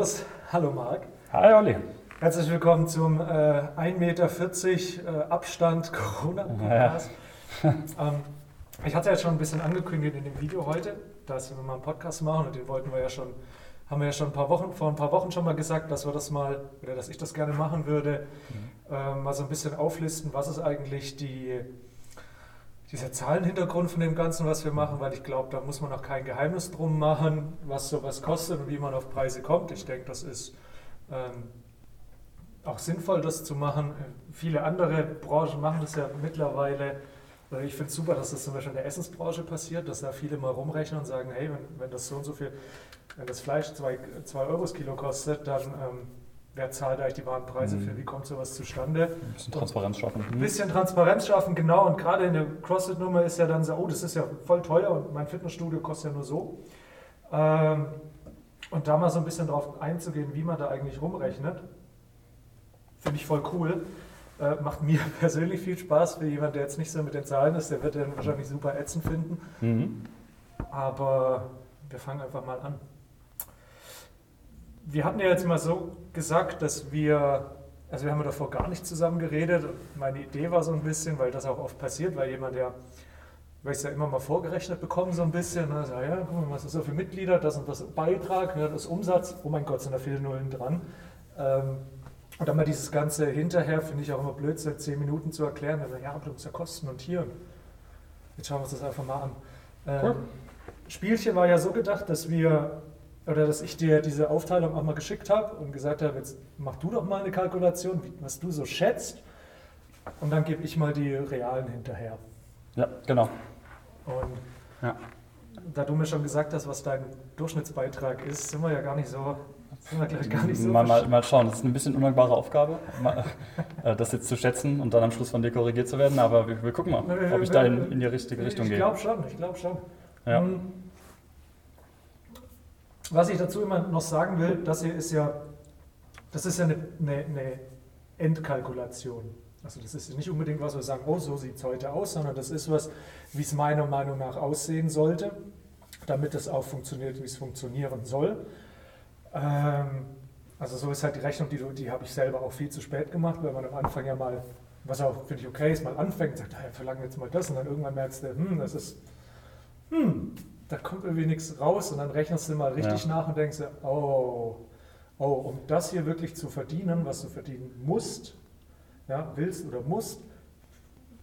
los. Hallo Marc. Hi Olli. Herzlich willkommen zum äh, 1,40 Meter äh, Abstand Corona-Podcast. Ja. ähm, ich hatte ja schon ein bisschen angekündigt in dem Video heute, dass wir mal einen Podcast machen und den wollten wir ja schon, haben wir ja schon ein paar Wochen, vor ein paar Wochen schon mal gesagt, dass wir das mal, oder dass ich das gerne machen würde, mhm. äh, mal so ein bisschen auflisten, was ist eigentlich die dieser Zahlenhintergrund von dem Ganzen, was wir machen, weil ich glaube, da muss man auch kein Geheimnis drum machen, was sowas kostet und wie man auf Preise kommt. Ich denke, das ist ähm, auch sinnvoll, das zu machen. Viele andere Branchen machen das ja mittlerweile. Ich finde es super, dass das zum Beispiel in der Essensbranche passiert, dass da viele mal rumrechnen und sagen, hey, wenn, wenn das so und so viel, wenn das Fleisch 2 Euro das Kilo kostet, dann ähm, wer zahlt eigentlich die wahren Preise mhm. für, wie kommt sowas zustande. Ein bisschen Transparenz schaffen. Ein bisschen Transparenz schaffen, genau. Und gerade in der CrossFit-Nummer ist ja dann so, oh, das ist ja voll teuer und mein Fitnessstudio kostet ja nur so. Ähm, und da mal so ein bisschen drauf einzugehen, wie man da eigentlich rumrechnet, finde ich voll cool. Äh, macht mir persönlich viel Spaß. Für jemanden, der jetzt nicht so mit den Zahlen ist, der wird den wahrscheinlich super ätzend finden. Mhm. Aber wir fangen einfach mal an wir hatten ja jetzt mal so gesagt, dass wir, also wir haben ja davor gar nicht zusammen geredet. Meine Idee war so ein bisschen, weil das auch oft passiert, weil jemand, der, weil ich es ja immer mal vorgerechnet bekomme, so ein bisschen, ne, so, ja, guck mal, was ist so für Mitglieder, das und das Beitrag, ne, das Umsatz, oh mein Gott, sind da viele Nullen dran. Ähm, und dann mal dieses Ganze hinterher, finde ich auch immer blöd, seit zehn Minuten zu erklären, also, ja, aber du musst ja Kosten und hier. Jetzt schauen wir uns das einfach mal an. Ähm, cool. Spielchen war ja so gedacht, dass wir oder dass ich dir diese Aufteilung auch mal geschickt habe und gesagt habe, jetzt mach du doch mal eine Kalkulation, was du so schätzt und dann gebe ich mal die realen hinterher. Ja, genau. Und ja. da du mir schon gesagt hast, was dein Durchschnittsbeitrag ist, sind wir ja gar nicht so sind wir gleich gar nicht so mal, mal, mal, schauen, das ist eine bisschen undankbare Aufgabe, äh, das jetzt zu schätzen und dann am Schluss von dir korrigiert zu werden, aber wir, wir gucken mal, ob ich da in, in die richtige Richtung ich gehe. Ich glaube schon, ich glaube schon. Ja. Um, was ich dazu immer noch sagen will, das hier ist ja, das ist ja eine, eine, eine Endkalkulation. Also das ist nicht unbedingt was, wir sagen, oh, so sieht es heute aus, sondern das ist was, wie es meiner Meinung nach aussehen sollte, damit es auch funktioniert, wie es funktionieren soll. Ähm, also so ist halt die Rechnung, die, die habe ich selber auch viel zu spät gemacht, weil man am Anfang ja mal, was auch, finde ich, okay ist, mal anfängt, sagt, hey, verlangen jetzt mal das und dann irgendwann merkst du, hm, das ist, hm, da kommt irgendwie nichts raus und dann rechnest du mal richtig ja. nach und denkst, oh, oh, um das hier wirklich zu verdienen, was du verdienen musst, ja, willst oder musst,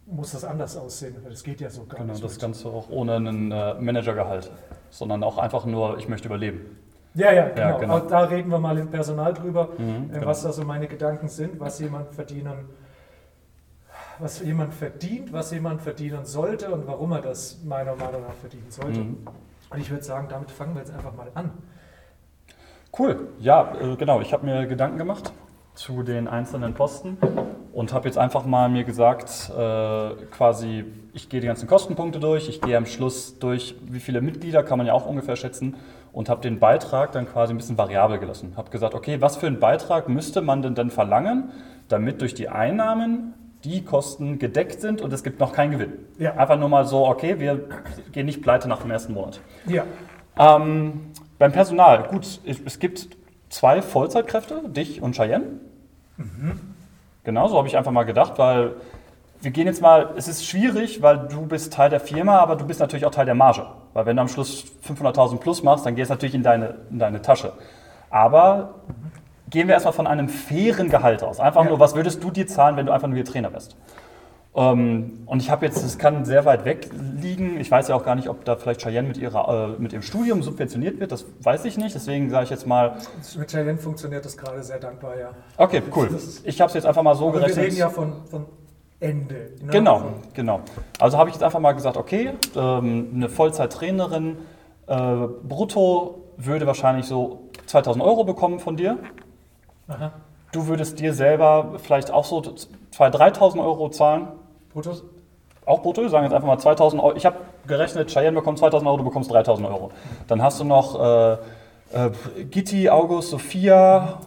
muss das anders aussehen, das geht ja so gar genau, nicht. Genau, das Ganze auch ohne einen äh, Managergehalt, sondern auch einfach nur, ich möchte überleben. Ja, ja, genau. Ja, genau. Auch da reden wir mal im Personal drüber, mhm, äh, was genau. da so meine Gedanken sind, was jemand verdienen was jemand verdient, was jemand verdienen sollte und warum er das meiner Meinung nach verdienen sollte. Mhm. Und ich würde sagen, damit fangen wir jetzt einfach mal an. Cool, ja, äh, genau. Ich habe mir Gedanken gemacht zu den einzelnen Posten und habe jetzt einfach mal mir gesagt, äh, quasi, ich gehe die ganzen Kostenpunkte durch, ich gehe am Schluss durch, wie viele Mitglieder kann man ja auch ungefähr schätzen und habe den Beitrag dann quasi ein bisschen variabel gelassen. Habe gesagt, okay, was für einen Beitrag müsste man denn dann verlangen, damit durch die Einnahmen die Kosten gedeckt sind und es gibt noch keinen Gewinn. Ja. Einfach nur mal so, okay, wir gehen nicht pleite nach dem ersten Monat. Ja. Ähm, beim Personal, gut, es gibt zwei Vollzeitkräfte, dich und Cheyenne. Mhm. Genau, so habe ich einfach mal gedacht, weil wir gehen jetzt mal, es ist schwierig, weil du bist Teil der Firma, aber du bist natürlich auch Teil der Marge. Weil wenn du am Schluss 500.000 plus machst, dann geht es natürlich in deine, in deine Tasche. Aber gehen wir erstmal von einem fairen Gehalt aus. Einfach ja. nur, was würdest du dir zahlen, wenn du einfach nur hier Trainer wärst? Ähm, und ich habe jetzt, es kann sehr weit weg liegen. Ich weiß ja auch gar nicht, ob da vielleicht Cheyenne mit, ihrer, äh, mit ihrem Studium subventioniert wird. Das weiß ich nicht. Deswegen sage ich jetzt mal. Mit Cheyenne funktioniert das gerade sehr dankbar, ja. Okay, cool. Ich habe es jetzt einfach mal so gerechnet. Wir reden ja von, von Ende. Ne? Genau, genau. Also habe ich jetzt einfach mal gesagt, okay, ähm, eine Vollzeittrainerin äh, brutto würde wahrscheinlich so 2000 Euro bekommen von dir. Aha. Du würdest dir selber vielleicht auch so 2.000, 3.000 Euro zahlen. Brutto? Auch brutto, wir sagen jetzt einfach mal 2.000 Euro. Ich habe gerechnet, Cheyenne bekommt 2.000 Euro, du bekommst 3.000 Euro. Dann hast du noch äh, äh, Gitti, August, Sophia,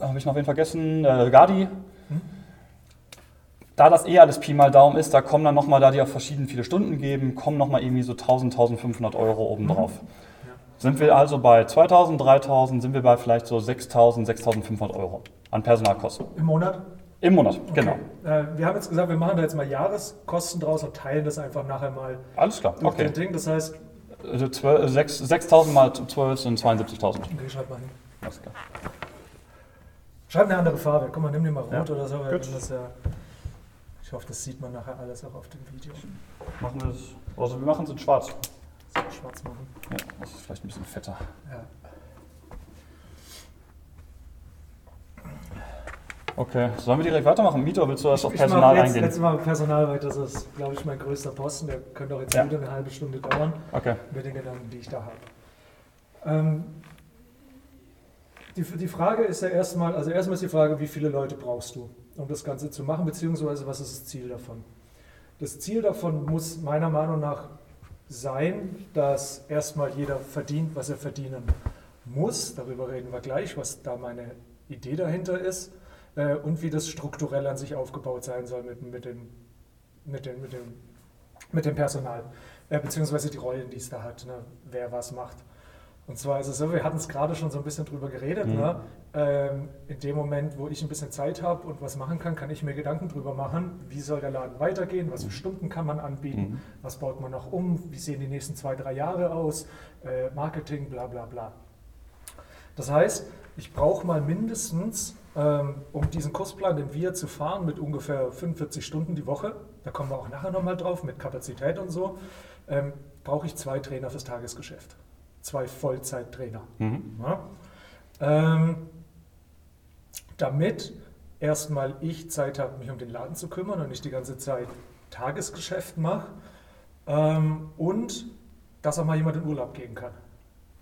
habe ich noch wen vergessen, äh, Gadi. Hm? Da das eh alles Pi mal Daumen ist, da kommen dann nochmal, da die auch verschieden viele Stunden geben, kommen nochmal irgendwie so 1000, 1500 Euro obendrauf. Mhm. Sind wir also bei 2000, 3000, sind wir bei vielleicht so 6000, 6500 Euro an Personalkosten. Im Monat? Im Monat, genau. Äh, wir haben jetzt gesagt, wir machen da jetzt mal Jahreskosten draus und teilen das einfach nachher mal Alles klar, okay. den Ding. Das heißt, Also 12 6 6000 mal 12 sind 72.000. okay, schreib mal hin. Alles klar. Schreib eine andere Farbe. Guck mal, nimm dir mal rot Ja. oder so. weil Das ja, ich hoffe, das sieht man nachher alles auch auf dem Video. Machen wir das. Also wir machen es in schwarz. Das schwarz machen. Ja, das ist vielleicht ein bisschen fetter. Ja. Okay, sollen wir direkt weitermachen? Mieter, willst du das auf ich Personal mach jetzt, eingehen? jetzt mal Personal, weil das ist, glaube ich, mein größter Posten. Der könnte auch jetzt Ja. wieder eine halbe Stunde dauern. Okay. mit den Gedanken, die ich da habe. Ähm, die, die Frage ist ja erstmal, also erstmal ist die Frage, wie viele Leute brauchst du, um das Ganze zu machen, beziehungsweise was ist das Ziel davon? Das Ziel davon muss meiner Meinung nach sein, dass erstmal jeder verdient, was er verdienen muss. Darüber reden wir gleich, was da meine Idee dahinter ist äh, und wie das strukturell an sich aufgebaut sein soll mit, mit, dem, mit, dem, mit, dem, mit dem Personal, äh, beziehungsweise die Rollen, die es da hat, ne? wer was macht. Und zwar ist es so, wir hatten es gerade schon so ein bisschen drüber geredet. Mhm. Ne? Ähm, in dem Moment, wo ich ein bisschen Zeit habe und was machen kann, kann ich mir Gedanken drüber machen, wie soll der Laden weitergehen, was für Stunden kann man anbieten, Mhm. was baut man noch um, wie sehen die nächsten zwei, drei Jahre aus, äh, Marketing, bla bla bla. Das heißt, ich brauche mal mindestens, ähm, um diesen Kursplan, den wir zu fahren, mit ungefähr 45 Stunden die Woche, da kommen wir auch nachher nochmal drauf, mit Kapazität und so, ähm, brauche ich zwei Trainer fürs Tagesgeschäft. Zwei Vollzeittrainer. Mhm. Ja? Damit erstmal ich Zeit habe, mich um den Laden zu kümmern und nicht die ganze Zeit Tagesgeschäft mache ähm, und dass auch mal jemand in Urlaub gehen kann.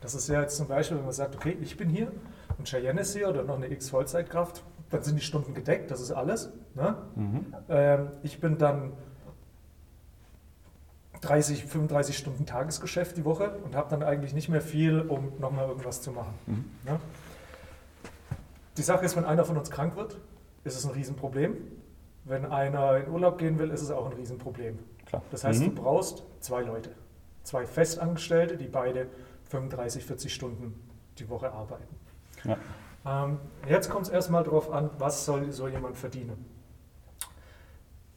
Das ist ja jetzt zum Beispiel, wenn man sagt, okay, ich bin hier und Cheyenne ist hier oder noch eine X-Vollzeitkraft, dann sind die Stunden gedeckt, das ist alles. Ne? Mhm. Ähm, ich bin dann 30, 35 Stunden Tagesgeschäft die Woche und habe dann eigentlich nicht mehr viel, um nochmal irgendwas zu machen. Mhm. Ne? Die Sache ist, wenn einer von uns krank wird, ist es ein Riesenproblem. Wenn einer in Urlaub gehen will, ist es auch ein Riesenproblem. Klar. Das heißt, Mhm. du brauchst zwei Leute, zwei Festangestellte, die beide 35, 40 Stunden die Woche arbeiten. Ja. Ähm, jetzt kommt es erstmal darauf an, was soll so jemand verdienen.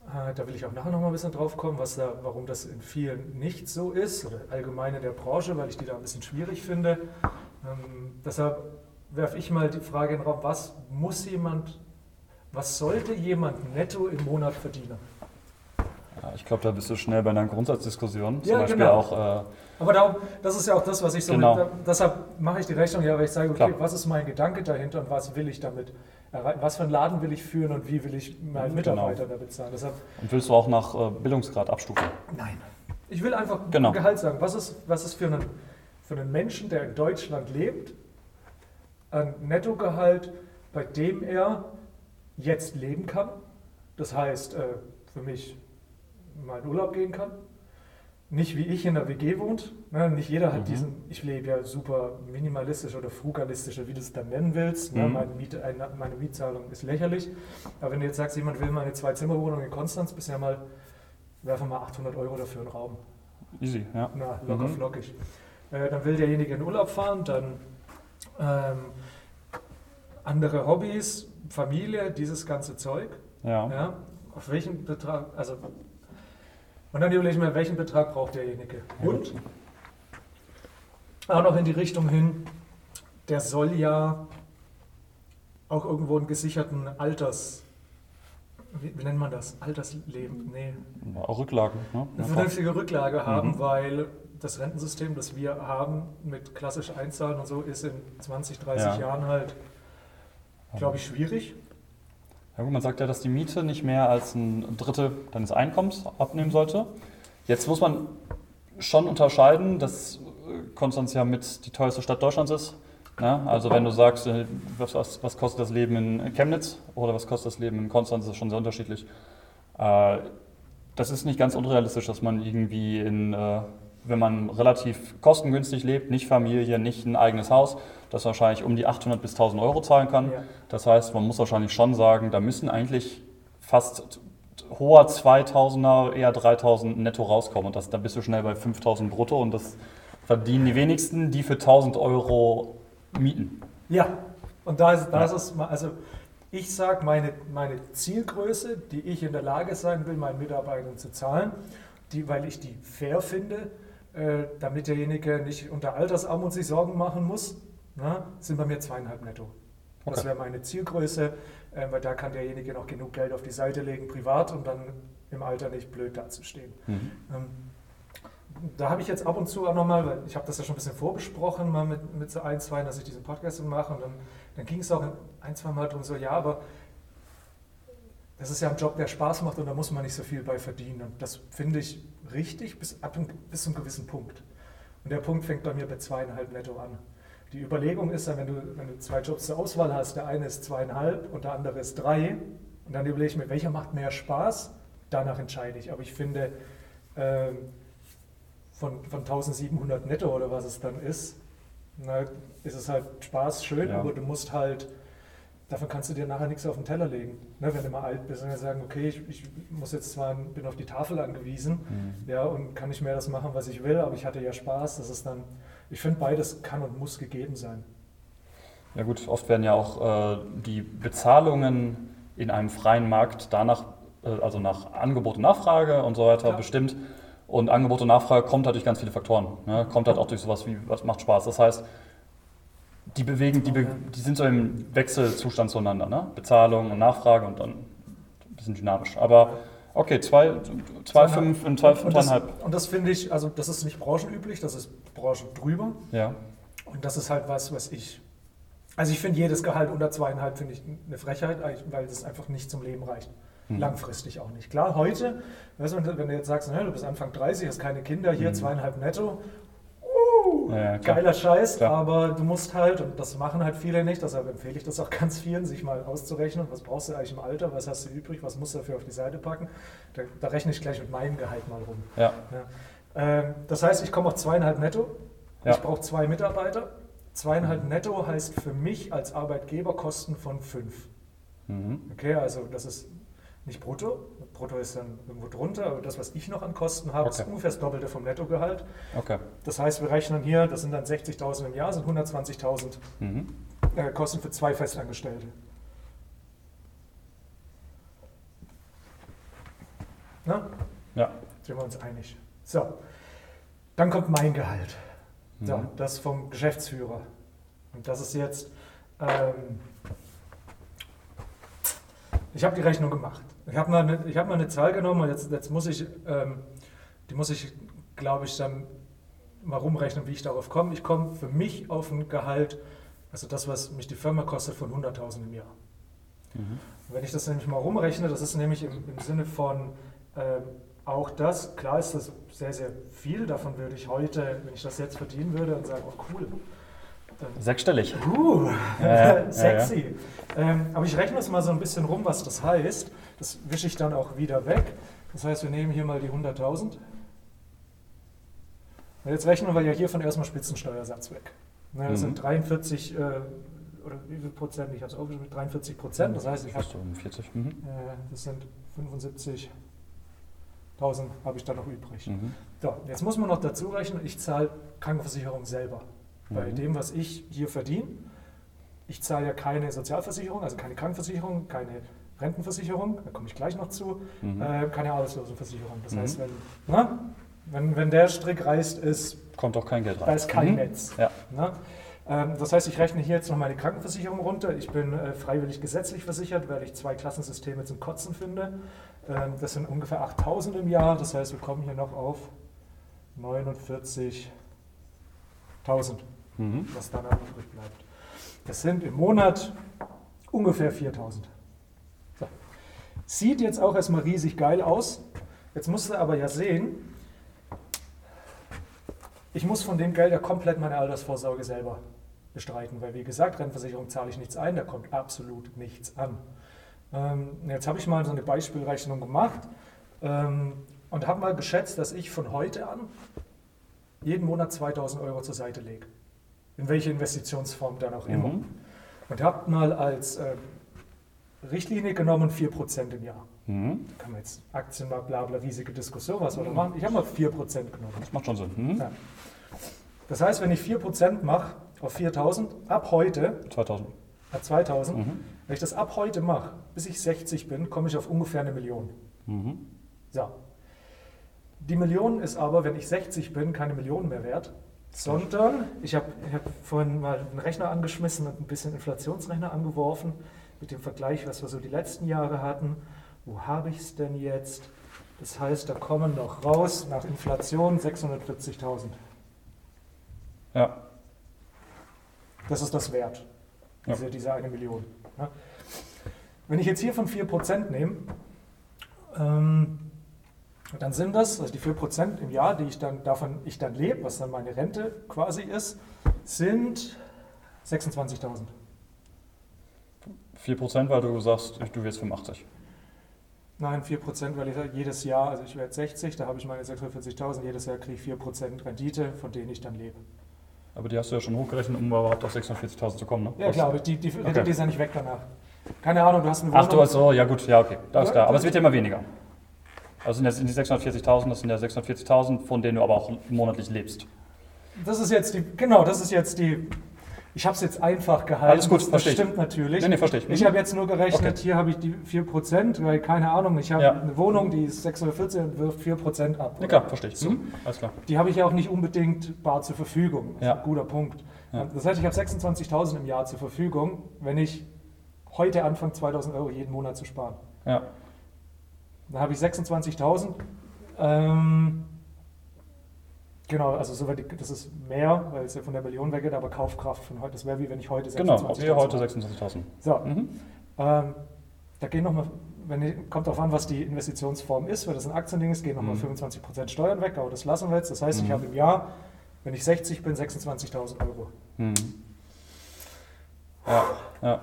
Äh, da will ich auch nachher noch mal ein bisschen drauf kommen, was da, warum das in vielen nicht so ist, oder allgemein in der Branche, weil ich die da ein bisschen schwierig finde. Ähm, deshalb werfe ich mal die Frage in den Raum, was muss jemand, was sollte jemand netto im Monat verdienen? Ja, ich glaube, da bist du schnell bei einer Grundsatzdiskussion. Zum Ja, Beispiel genau. auch, äh, Aber darum, das ist ja auch das, was ich so Genau. mit, deshalb mache ich die Rechnung ja, weil ich sage, okay, Klar. was ist mein Gedanke dahinter und was will ich damit erreichen? Was für einen Laden will ich führen und wie will ich meinen Mhm, Mitarbeiter da bezahlen? Deshalb, und willst du auch nach äh, Bildungsgrad abstufen? nein. Ich will einfach Genau. Gehalt sagen. Was ist, was ist für, einen, für einen Menschen, der in Deutschland lebt, ein Nettogehalt, bei dem er jetzt leben kann? Das heißt, äh, für mich mal in Urlaub gehen kann. Nicht wie ich in der WG wohnt. Ne? Nicht jeder hat Mhm. diesen, ich lebe ja super minimalistisch oder frugalistisch, wie du es dann nennen willst. Ne? Mhm. Meine, Miete, eine- meine Mietzahlung ist lächerlich. Aber wenn du jetzt sagst, jemand will mal eine Zwei-Zimmer-Wohnung in Konstanz, bisher mal, werfen wir mal 800 Euro dafür in den Raum. Easy, ja. Na, locker Mhm. flockig. Äh, dann will derjenige in Urlaub fahren, dann ähm, andere Hobbys, Familie, dieses ganze Zeug. Ja. Ja, auf welchen Betrag, also und dann überlege ich mir, welchen Betrag braucht derjenige. Und auch noch in die Richtung hin, der soll ja auch irgendwo einen gesicherten Alters, wie, wie nennt man das? Altersleben? Nee, Ja, Auch Rücklagen. Ne? eine vernünftige Rücklage haben, Mhm. weil das Rentensystem, das wir haben mit klassisch Einzahlen und so, ist in 20, 30 Ja. Jahren halt, glaube ich, schwierig. Ja gut, man sagt ja, dass die Miete nicht mehr als ein Drittel deines Einkommens abnehmen sollte. Jetzt muss man schon unterscheiden, dass äh, Konstanz ja mit die teuerste Stadt Deutschlands ist. Ne? Also wenn du sagst, äh, was, was, kostet das Leben in Chemnitz oder was kostet das Leben in Konstanz, ist schon sehr unterschiedlich. Äh, Das ist nicht ganz unrealistisch, dass man irgendwie in, äh, wenn man relativ kostengünstig lebt, nicht Familie, nicht ein eigenes Haus, das wahrscheinlich um die 800 bis 1000 Euro zahlen kann. Ja. Das heißt, man muss wahrscheinlich schon sagen, da müssen eigentlich fast hoher 2000er, eher 3000 netto rauskommen. Und das, da bist du schnell bei 5000 brutto und das verdienen die wenigsten, die für 1000 Euro mieten. Ja, und da ist, da ist es, also ich sage, meine, meine Zielgröße, die ich in der Lage sein will, meinen Mitarbeitern zu zahlen, die, weil ich die fair finde, äh, damit derjenige nicht unter Altersarmut sich Sorgen machen muss, na, sind bei mir zweieinhalb netto. Okay. Das wäre meine Zielgröße, äh, weil da kann derjenige noch genug Geld auf die Seite legen, privat, um dann im Alter nicht blöd dazustehen. Mhm. Ähm, da habe ich jetzt ab und zu auch nochmal, weil ich habe das ja schon ein bisschen vorbesprochen, mal mit, mit so ein, zwei, dass ich diesen Podcast mache und dann, dann ging es auch ein, zwei Mal darum, so, ja, aber das ist ja ein Job, der Spaß macht und da muss man nicht so viel bei verdienen. Und das finde ich richtig bis, ab, bis zu einem gewissen Punkt. Und der Punkt fängt bei mir bei zweieinhalb netto an. Die Überlegung ist ja, wenn du, wenn du zwei Jobs zur Auswahl hast, der eine ist zweieinhalb und der andere ist drei, und dann überlege ich mir, welcher macht mehr Spaß, danach entscheide ich. Aber ich finde, ähm, von, von 1700 netto oder was es dann ist, na, ist es halt Spaß, schön, ja. aber du musst halt, davon kannst du dir nachher nichts auf den Teller legen. Ne, wenn du mal alt bist und sagen, okay, ich, ich, muss jetzt zwar, bin auf die Tafel angewiesen, mhm. ja, und kann nicht mehr das machen, was ich will, aber ich hatte ja Spaß, das ist dann, ich finde beides kann und muss gegeben sein. Ja gut, oft werden ja auch äh, die Bezahlungen in einem freien Markt danach, äh, also nach Angebot und Nachfrage und so weiter Klar. bestimmt, und Angebot und Nachfrage kommt halt durch ganz viele Faktoren. Ne? Kommt halt auch durch sowas wie, was macht Spaß. Das heißt, die bewegen, die, be die sind so im Wechselzustand zueinander. Ne? Bezahlung und Nachfrage und dann ein bisschen dynamisch. Aber okay, 2,5 zwei, fünf und 2,5. Und das finde ich, also das ist nicht branchenüblich, das ist Branchen drüber. Ja. Und das ist halt was, was ich. Also ich finde jedes Gehalt unter zweieinhalb finde ich eine Frechheit, weil es einfach nicht zum Leben reicht. Mhm. Langfristig auch nicht. Klar, heute, weißt du, wenn du jetzt sagst, du bist Anfang 30, hast keine Kinder, hier mhm. zweieinhalb netto, ja, geiler Scheiß, klar. aber du musst halt, und das machen halt viele nicht, deshalb empfehle ich das auch ganz vielen, sich mal auszurechnen, was brauchst du eigentlich im Alter, was hast du übrig, was musst du dafür auf die Seite packen. Da, da rechne ich gleich mit meinem Gehalt mal rum. Ja. ja. Ähm, das heißt, ich komme auf zweieinhalb netto, ich brauche zwei Mitarbeiter. Zweieinhalb netto heißt für mich als Arbeitgeber Kosten von fünf. Mhm. Okay, also das ist nicht brutto. Brutto ist dann irgendwo drunter, aber das, was ich noch an Kosten habe, okay. ist ungefähr das Doppelte vom Nettogehalt. Okay. Das heißt, wir rechnen hier, das sind dann 60.000 im Jahr, sind 120.000 mhm. äh, Kosten für zwei Festangestellte. Na? Ja. Sind wir uns einig. So, dann kommt mein Gehalt. Mhm. So, das vom Geschäftsführer. Und das ist jetzt, ähm, ich habe die Rechnung gemacht. Ich habe mal, eine, hab mal eine Zahl genommen und jetzt, jetzt muss ich, ähm, die muss ich, glaube ich, dann mal rumrechnen, wie ich darauf komme. Ich komme für mich auf ein Gehalt, also das, was mich die Firma kostet, von 100.000 im Jahr. Mhm. Wenn ich das nämlich mal rumrechne, das ist nämlich im, im Sinne von ähm, auch das, klar ist das sehr, sehr viel, davon würde ich heute, wenn ich das jetzt verdienen würde, und sagen, oh cool, Sechsstellig. Uh, ja, sexy. Ja, ja. Ähm, aber ich rechne es mal so ein bisschen rum, was das heißt. Das wische ich dann auch wieder weg. Das heißt, wir nehmen hier mal die 100.000. Jetzt rechnen wir ja hiervon erstmal Spitzensteuersatz weg. Ne, das mhm. sind 43 äh, oder wie viel Prozent? Ich habe es aufgeschrieben, 43 Prozent. Das heißt, ich habe. Mhm. Äh, das sind 75.000 habe ich da noch übrig. Mhm. So, jetzt muss man noch dazu rechnen, ich zahle Krankenversicherung selber bei mhm. dem, was ich hier verdiene. Ich zahle ja keine Sozialversicherung, also keine Krankenversicherung, keine Rentenversicherung, da komme ich gleich noch zu, mhm. äh, keine Arbeitslosenversicherung. Das mhm. heißt, wenn, na, wenn, wenn der Strick reißt, ist, kommt auch kein Geld rein. Da ist kein mhm. Netz. Ja. Ähm, das heißt, ich rechne hier jetzt noch meine Krankenversicherung runter. Ich bin äh, freiwillig gesetzlich versichert, weil ich zwei Klassensysteme zum Kotzen finde. Ähm, das sind ungefähr 8000 im Jahr. Das heißt, wir kommen hier noch auf 49.000 mhm. was danach übrig bleibt. Das sind im Monat ungefähr 4000. So. Sieht jetzt auch erstmal riesig geil aus. Jetzt musst du aber ja sehen, ich muss von dem Geld ja komplett meine Altersvorsorge selber bestreiten, weil wie gesagt, Rentenversicherung zahle ich nichts ein, da kommt absolut nichts an. Ähm, jetzt habe ich mal so eine Beispielrechnung gemacht ähm, und habe mal geschätzt, dass ich von heute an jeden Monat 2000 Euro zur Seite lege in welche Investitionsform dann auch immer. Mhm. Und habt mal als äh, Richtlinie genommen 4% im Jahr. Mhm. Da kann man jetzt Aktienmarkt, bla bla, riesige Diskussion, was wir mhm. machen. Ich habe mal 4% genommen. Das macht schon Sinn. Mhm. Ja. Das heißt, wenn ich 4% mache auf 4000, ab heute, 2000. ab 2000, Mhm. wenn ich das ab heute mache, bis ich 60 bin, komme ich auf ungefähr eine Million. Mhm. So. Die Million ist aber, wenn ich 60 bin, keine Million mehr wert, sondern ich habe hab vorhin mal einen Rechner angeschmissen und ein bisschen Inflationsrechner angeworfen mit dem Vergleich, was wir so die letzten Jahre hatten. Wo habe ich es denn jetzt? Das heißt, da kommen noch raus nach Inflation 640.000. Ja. Das ist das Wert, Ja. diese, diese eine Million. Ja. Wenn ich jetzt hier von 4% nehme, ähm, dann sind das, also die 4% im Jahr, die ich dann, davon ich dann lebe, was dann meine Rente quasi ist, sind 26.000. 4%, weil du sagst, du wirst 85. Nein, 4%, weil ich jedes Jahr, also ich werde 60, da habe ich meine 46.000, jedes Jahr kriege ich 4% Rendite, von denen ich dann lebe. Aber die hast du ja schon hochgerechnet, um überhaupt auf 640.000 zu kommen, ne? Ja klar, aber die, die Rendite Okay. ist ja nicht weg danach. Keine Ahnung, du hast eine Wohnung. Ach, du hast so, ja gut, ja okay, das ist Ja, klar. Aber es wird ja immer weniger. Also sind jetzt in die 640.000, das sind ja 640.000, von denen du aber auch monatlich lebst. Das ist jetzt die, genau, das ist jetzt die, ich habe es jetzt einfach gehalten. Alles gut, das, verstehe ich. stimmt natürlich. Nee, nee, verstehe ich. Ich Mhm. habe jetzt nur gerechnet, Okay. hier habe ich die 4%, weil keine Ahnung, ich habe Ja. eine Wohnung, die ist 614 und wirft 4% ab. Ja klar, verstehe ich. Mhm. Alles klar. Die habe ich ja auch nicht unbedingt bar zur Verfügung. Das ist Ja. ein guter Punkt. Ja. Das heißt, ich habe 26.000 im Jahr zur Verfügung, wenn ich heute anfange, 2.000 Euro jeden Monat zu sparen. Ja. Dann habe ich 26.000. Ähm, genau, also so, wird die- das ist mehr, weil es ja von der Million weggeht, aber Kaufkraft von heute, das wäre wie wenn ich heute Genau, 26.000 wir heute habe. 26.000. So, Mhm. ähm, da gehen nochmal, wenn ich- kommt darauf an, was die Investitionsform ist. Wenn das ein Aktiending ist, gehen nochmal Mhm. 25% Steuern weg, aber das lassen wir jetzt. Das heißt, ich Mhm. habe im Jahr, wenn ich 60 bin, 26.000 Euro. Mhm. Ja, ja,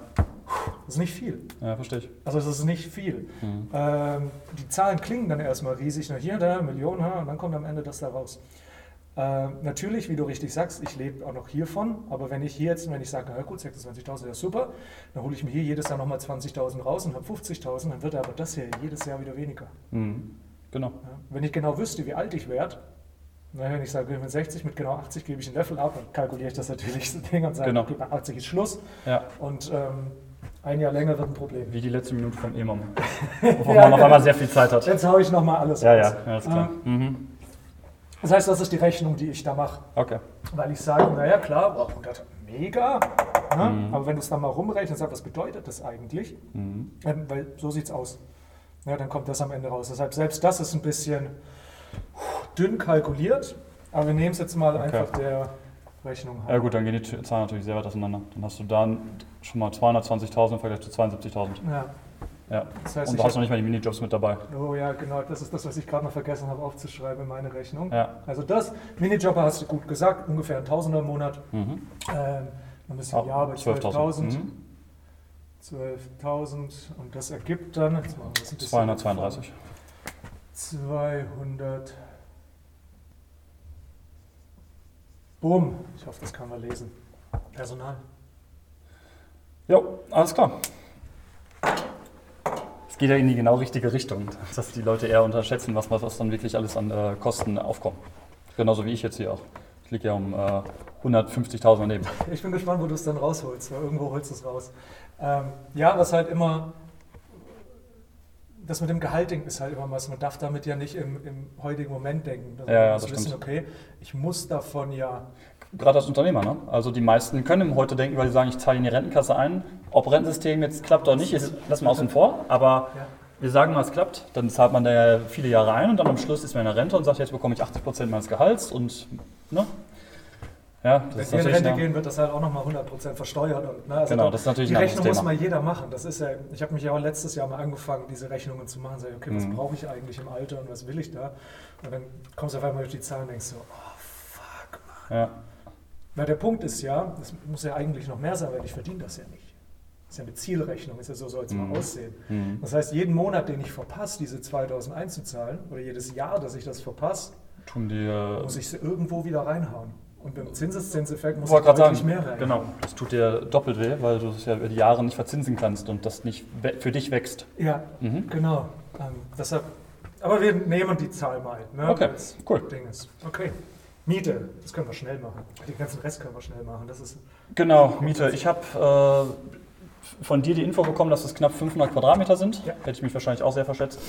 Das ist nicht viel. ja, verstehe ich. Also, das ist nicht viel. Mhm. Ähm, die Zahlen klingen dann erstmal riesig, na hier, da, Millionen, und dann kommt am Ende das da raus. Ähm, natürlich, wie du richtig sagst, ich lebe auch noch hiervon, aber wenn ich hier jetzt, wenn ich sage, na gut, 26.000 ist super, dann hole ich mir hier jedes Jahr nochmal 20.000 raus und habe 50.000, dann wird aber das hier jedes Jahr wieder weniger. Mhm. Genau. Ja? Wenn ich genau wüsste, wie alt ich werde, na, wenn ich sage, ich bin 60, mit genau 80 gebe ich einen Löffel ab, dann kalkuliere ich das natürlich so Ding und sage, Genau. okay, bei 80 ist Schluss Ja, und ähm, ein Jahr länger wird ein Problem. wie die letzte Minute vom Imam. Wo man auf einmal sehr viel Zeit hat. Jetzt haue ich nochmal alles Ja, raus. ja, ja, ist klar. Ähm, Mhm. Das heißt, das ist die Rechnung, die ich da mache. Okay. Weil ich sage, naja, klar, boah, 100, mega. Ne? Mhm. Aber wenn du es dann mal rumrechnest sagst, was bedeutet das eigentlich? Mhm. Ähm, weil so sieht es aus. Ja, dann kommt das am Ende raus. Deshalb, selbst das ist ein bisschen dünn kalkuliert. Aber wir nehmen es jetzt mal Okay. einfach der Rechnung. Ja gut, dann gehen die Zahlen natürlich sehr weit auseinander. Dann hast du dann schon mal 220.000 im Vergleich zu 72.000. Ja, Ja. das heißt, Und du hast noch nicht mal die Minijobs mit dabei. oh ja, genau, das ist das, was ich gerade noch vergessen habe aufzuschreiben in meine Rechnung. Ja. Also das, Minijobber hast du gut gesagt, ungefähr ein Tausender im Monat. Mhm. Ähm, ein bisschen Ah, ja, bei 12.000. Mhm. 12.000 und das ergibt dann jetzt machen wir das ein bisschen 232. 200. Bumm. Ich hoffe, das kann man lesen. Personal. Jo, alles klar. Es geht ja in die genau richtige Richtung, dass die Leute eher unterschätzen, was, was dann wirklich alles an äh, Kosten aufkommt. Genauso wie ich jetzt hier auch. Ich liege ja um äh, 150.000 daneben. Ich bin gespannt, wo du es dann rausholst, weil irgendwo holst du es raus. Ähm, ja, was halt immer. Das mit dem Gehalting ist halt immer was. Man darf damit ja nicht im, im heutigen Moment denken. Also Ja, das wissen, stimmt. okay, ich muss davon ja. Gerade als Unternehmer, ne? Also die meisten können heute denken, weil sie sagen, ich zahle in die Rentenkasse ein. Ob Rentensystem jetzt klappt oder nicht, ist, lassen wir außen vor. Aber ja. wir sagen mal, es klappt. Dann zahlt man da ja viele Jahre ein und dann am Schluss ist man in der Rente und sagt, jetzt bekomme ich 80% meines Gehalts und, ne? Ja, das Wenn wir in Rente gehen, wird das halt auch nochmal 100% versteuert. Und, ne, also Genau, da- das ist natürlich die Rechnung muss mal jeder machen. Das ist ja, ich habe mich ja auch letztes Jahr mal angefangen, diese Rechnungen zu machen. Sag, okay, was Mhm. brauche ich eigentlich im Alter und was will ich da? Und dann kommst du auf einmal durch die Zahlen und denkst so, oh fuck. ja, Weil der Punkt ist ja, es muss ja eigentlich noch mehr sein, weil ich verdiene das ja nicht. Das ist ja eine Zielrechnung, ist ja so soll es Mhm. mal aussehen. mhm. Das heißt, jeden Monat, den ich verpasse, diese 2000 einzuzahlen, oder jedes Jahr, dass ich das verpasse, tun die. Äh, muss ich sie irgendwo wieder reinhauen. Und beim Zinseszinseffekt muss Ich gerade deutlich mehr rein. genau, das tut dir doppelt weh, weil du es ja über die Jahre nicht verzinsen kannst und das nicht für dich wächst. Ja, Mhm. genau. Ähm, deshalb, aber wir nehmen die Zahl mal. Ne, Okay, cool. Ding ist. Okay. Miete, das können wir schnell machen. Den ganzen Rest können wir schnell machen. Das ist Genau, Miete. Ich habe äh, von dir die Info bekommen, dass es knapp 500 Quadratmeter sind. Ja. Hätte ich mich wahrscheinlich auch sehr verschätzt.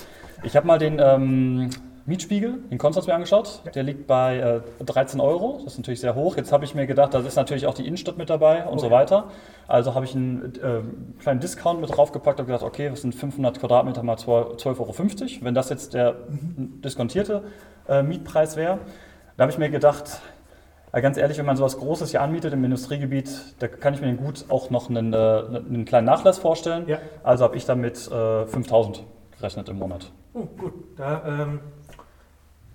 Ich habe mal den ähm, Mietspiegel in Konstanz mir angeschaut. Ja. Der liegt bei äh, 13 Euro. Das ist natürlich sehr hoch. Jetzt habe ich mir gedacht, da ist natürlich auch die Innenstadt mit dabei und Oh so weiter. Also habe ich einen äh, kleinen Discount mit draufgepackt und gedacht, okay, das sind 500 Quadratmeter mal 12,50 Euro. Wenn das jetzt der diskontierte äh, Mietpreis wäre, da habe ich mir gedacht, ja, ganz ehrlich, wenn man sowas Großes hier anmietet im Industriegebiet, da kann ich mir gut auch noch einen, äh, einen kleinen Nachlass vorstellen. Ja. Also habe ich damit äh, 5000 gerechnet im Monat. Oh, gut. Da, ähm,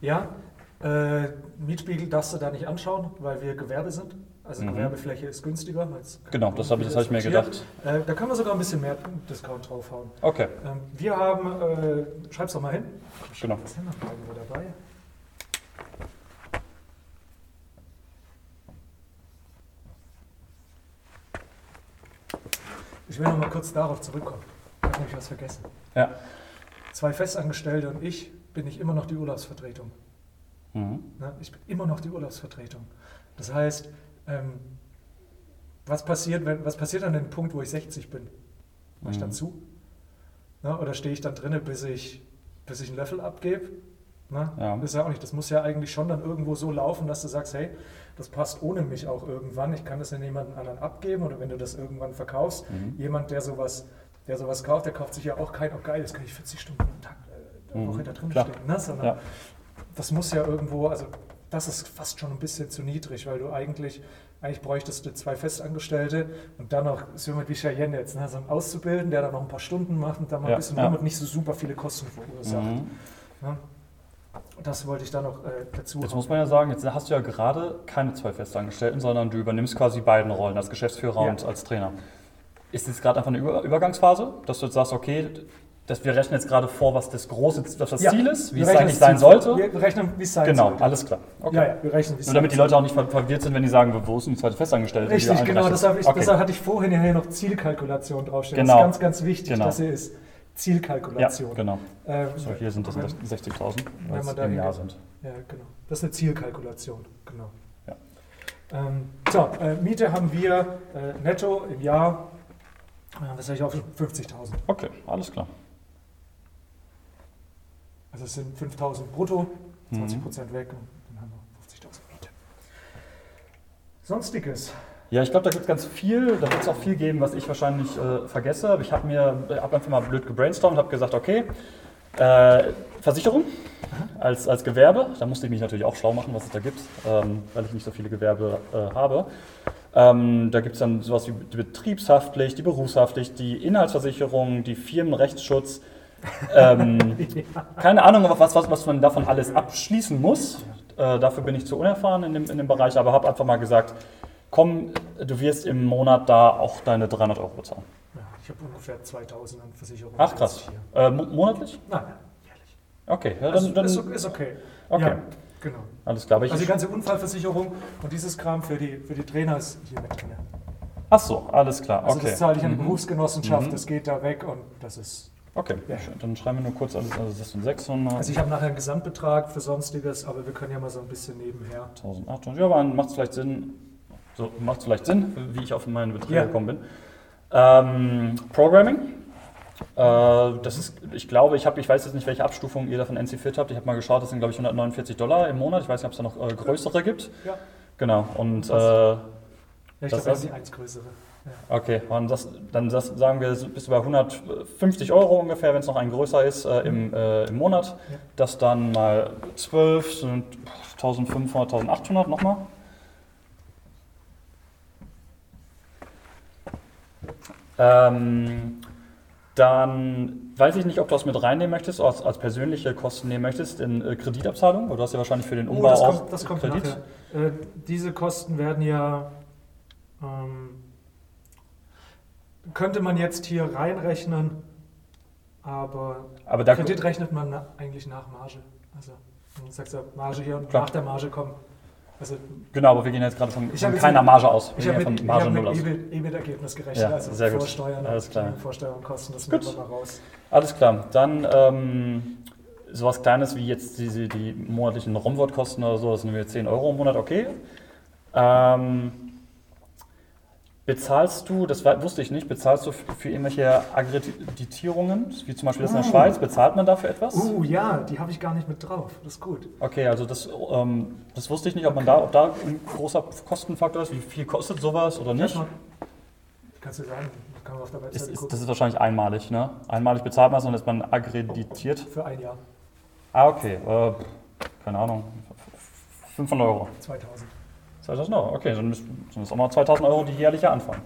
ja, äh, Mietspiegel darfst du da nicht anschauen, weil wir Gewerbe sind. Also Mhm. Gewerbefläche ist günstiger. es Genau, das habe ich, hab ich mir gedacht. Äh, da können wir sogar ein bisschen mehr Discount draufhauen. Okay, Ähm, wir haben, äh, schreib's doch mal hin. genau. Was haben wir dabei? Ich will noch mal kurz darauf zurückkommen. Ich habe nämlich was vergessen. Ja. Zwei Festangestellte und ich bin ich immer noch die Urlaubsvertretung. Mhm. Ne? Ich bin immer noch die Urlaubsvertretung. Das heißt, ähm, was, passiert, wenn, was passiert an dem Punkt, wo ich 60 bin? Mache ich dann Mhm. zu? Ne? Oder stehe ich dann drinnen, bis ich, bis ich einen Löffel abgebe? Ne? Ja. Das ist ja auch nicht. Das muss ja eigentlich schon dann irgendwo so laufen, dass du sagst, hey, das passt ohne mich auch irgendwann. Ich kann das in jemanden anderen abgeben oder wenn du das irgendwann verkaufst, Mhm. jemand, der sowas, der sowas kauft, der kauft sich ja auch kein, oh geil, das kann ich 40 Stunden am Tag Mhm. Woche da drin Klar. stehen. Ne? Sondern Ja. das muss ja irgendwo, also das ist fast schon ein bisschen zu niedrig, weil du eigentlich, eigentlich bräuchtest du zwei Festangestellte und dann noch so jemand wie Cheyenne jetzt, ne? so einen Auszubilden, der dann noch ein paar Stunden macht und dann mal Ja, ein bisschen ja. rum und nicht so super viele Kosten verursacht. Mhm. Ne? Das wollte ich da noch äh, dazu Jetzt haben. muss man ja sagen, jetzt hast du ja gerade keine zwei Festangestellten, sondern du übernimmst quasi beiden Rollen, als Geschäftsführer Ja. und als Trainer. Ist jetzt gerade einfach eine Über Übergangsphase, dass du jetzt sagst, okay, dass wir rechnen jetzt gerade vor, was das große, was das Ja, Ziel ist, wie es eigentlich sein Ziel sollte? Wir rechnen, wie es sein Genau, sollte. alles klar. Okay. Ja, ja, wir rechnen, wie es Nur damit die Leute auch nicht ver- verwirrt sind, wenn die sagen, wo ist denn die zweite Festangestellte? Richtig, genau. Deshalb, ich, okay. deshalb hatte ich vorhin ja noch Zielkalkulation draufstehen. Genau. Das ist ganz, ganz wichtig, Genau. dass sie ist. Ja, Zielkalkulation. genau. Ähm, So, hier sind das wenn- 60.000, wenn weil es im Jahr sind. Ja, genau. Das ist eine Zielkalkulation, genau. Ja. Ähm, so, äh, Miete haben wir äh, netto im Jahr, äh, was sage ich auf, 50.000. Okay, alles klar. Also es sind 5.000 brutto, 20 Mhm. Prozent weg und dann haben wir 50.000 Miete. Sonstiges. Ja, ich glaube, da gibt es ganz viel, da wird es auch viel geben, was ich wahrscheinlich äh, vergesse. Aber ich habe mir hab einfach mal blöd gebrainstormt und habe gesagt, okay, äh, Versicherung als, als Gewerbe, da musste ich mich natürlich auch schlau machen, was es da gibt, ähm, weil ich nicht so viele Gewerbe äh, habe. Ähm, da gibt es dann sowas wie die Betriebshaftpflicht, die Berufshaftpflicht, die Inhaltsversicherung, die Firmenrechtsschutz. Ähm, keine Ahnung, was, was, was man davon alles abschließen muss. Äh, dafür bin ich zu unerfahren in dem, in dem Bereich, aber habe einfach mal gesagt, komm, du wirst im Monat da auch deine 300 Euro bezahlen. Ja, ich habe ungefähr 2.000 an Versicherungen. Ach krass. Äh, mo- monatlich? Nein, nein, jährlich. Okay, ja, Also, dann, ist, dann ist okay. okay. Ja, genau. alles klar. Also die ganze Unfallversicherung und dieses Kram für die, für die Trainer ist hier mit drin. ach so, alles klar. Also Okay. das zahle ich an die Mhm. Berufsgenossenschaft, Mhm. das geht da weg und das ist... Okay, Ja. dann schreiben wir nur kurz alles. Also das sind 600, Also ich habe nachher einen Gesamtbetrag für Sonstiges, aber wir können ja mal so ein bisschen nebenher. 1800. Ja, aber macht es vielleicht Sinn, so, macht vielleicht Sinn, wie ich auf meinen Betrag Ja. gekommen bin. Ähm, Programming. Äh, das ist, ich glaube, ich habe, ich weiß jetzt nicht, welche Abstufung ihr da von NC Fit habt. Ich habe mal geschaut, das sind glaube ich 149 Dollar im Monat. Ich weiß nicht, ob es da noch äh, größere gibt. Ja. Genau. Und äh, Ja, ich Das glaube, wir ist- die eins größere. Okay, und das, dann das, sagen wir, bist du bei 150 Euro ungefähr, wenn es noch ein größer ist, äh, im, äh, im Monat. Ja. Das dann mal 12 sind 1500, 1800 nochmal. Ähm, dann weiß ich nicht, ob du das mit reinnehmen möchtest, als, als persönliche Kosten nehmen möchtest in äh, Kreditabzahlung. Oder du hast ja wahrscheinlich für den Umbau Oh, das auch kommt, das kommt Kredit. nachher. Äh, diese Kosten werden ja... Ähm, könnte man jetzt hier reinrechnen, aber Aber da, Kredit rechnet man na, eigentlich nach Marge. Also man sagt ja Marge hier und Klar. nach der Marge kommen. Also genau, aber wir gehen jetzt gerade von, von keiner mit- Marge aus. Wir ich habe mit, von ich hab Marge mit null aus. EBIT, EBIT-Ergebnis gerechnet, Ja, also sehr gut. Vorsteuern, Alles klar. Vorsteuern, Kosten, das Gut. nehmen wir mal raus. Alles klar. Dann ähm, sowas Kleines wie jetzt diese, die monatlichen ROM-Wort-Kosten oder so, das sind wir 10 Euro im Monat, okay. Ähm, bezahlst du, das wusste ich nicht, bezahlst du für, irgendwelche Akkreditierungen, wie zum Beispiel das in der Oh. Schweiz, bezahlt man dafür etwas? Uh, ja, die habe ich gar nicht mit drauf. Das ist gut. Okay, also das, ähm, das wusste ich nicht, ob man da, ob da ein großer Kostenfaktor ist, wie viel kostet sowas oder nicht. Kannst du sagen, kann man auf der Ist, Webseite ist, gucken. das ist wahrscheinlich einmalig, ne? Einmalig bezahlt man es und ist man akkreditiert. Für ein Jahr. Ah, okay. Äh, keine Ahnung. 500 Euro. 2000. 2000 Euro, okay, dann müssen- sind es auch mal 2000 Euro, die jährliche anfangen.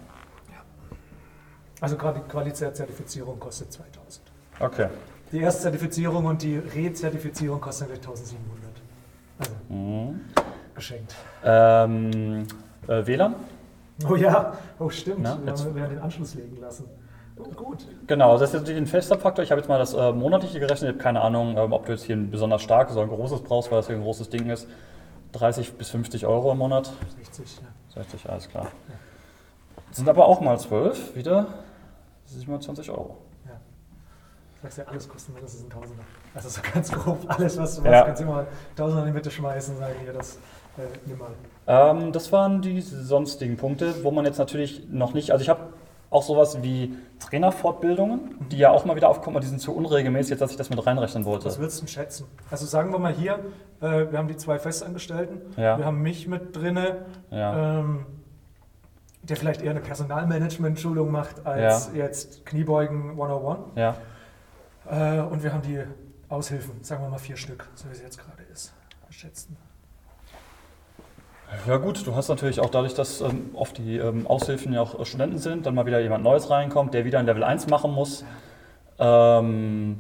Also gerade die Qualitätszertifizierung kostet 2000. Okay. Die Erstzertifizierung und die Rezertifizierung kosten gleich 1700. Also Mhm. geschenkt. Ähm, äh, WLAN? Oh ja, oh stimmt. Na, wir haben wir haben den Anschluss legen lassen. Oh, gut. Genau, das ist jetzt natürlich ein fester Faktor. Ich habe jetzt mal das äh, monatliche gerechnet. Ich habe keine Ahnung, ähm, ob du jetzt hier ein besonders starkes oder ein großes brauchst, weil das hier ein großes Ding ist. 30 bis 50 Euro im Monat. 60, ja. 60, alles klar. Sind aber auch mal 12, wieder 27 Euro. ja. Du sagst ja, alles kostet mindestens ein Tausender. Also so ganz grob, alles was du Ja. machst, kannst du immer Tausender in die Mitte schmeißen und sagen, hier, das äh, nimm mal. Ähm, das waren die sonstigen Punkte, wo man jetzt natürlich noch nicht, also ich habe auch sowas wie Trainerfortbildungen, die ja auch mal wieder aufkommen, aber die sind zu unregelmäßig, jetzt dass ich das mit reinrechnen wollte. Was würdest du denn schätzen? Also sagen wir mal hier, äh, wir haben die zwei Festangestellten, Ja. wir haben mich mit drinne, Ja. ähm, der vielleicht eher eine Personalmanagement-Schulung macht als jetzt Kniebeugen 101. ja. Äh, und wir haben die Aushilfen, sagen wir mal vier Stück, so wie es jetzt gerade ist. Schätzen. Ja gut, du hast natürlich auch dadurch, dass ähm, oft die ähm, Aushilfen ja auch äh, Studenten sind, dann mal wieder jemand Neues reinkommt, der wieder ein Level 1 machen muss. Ähm,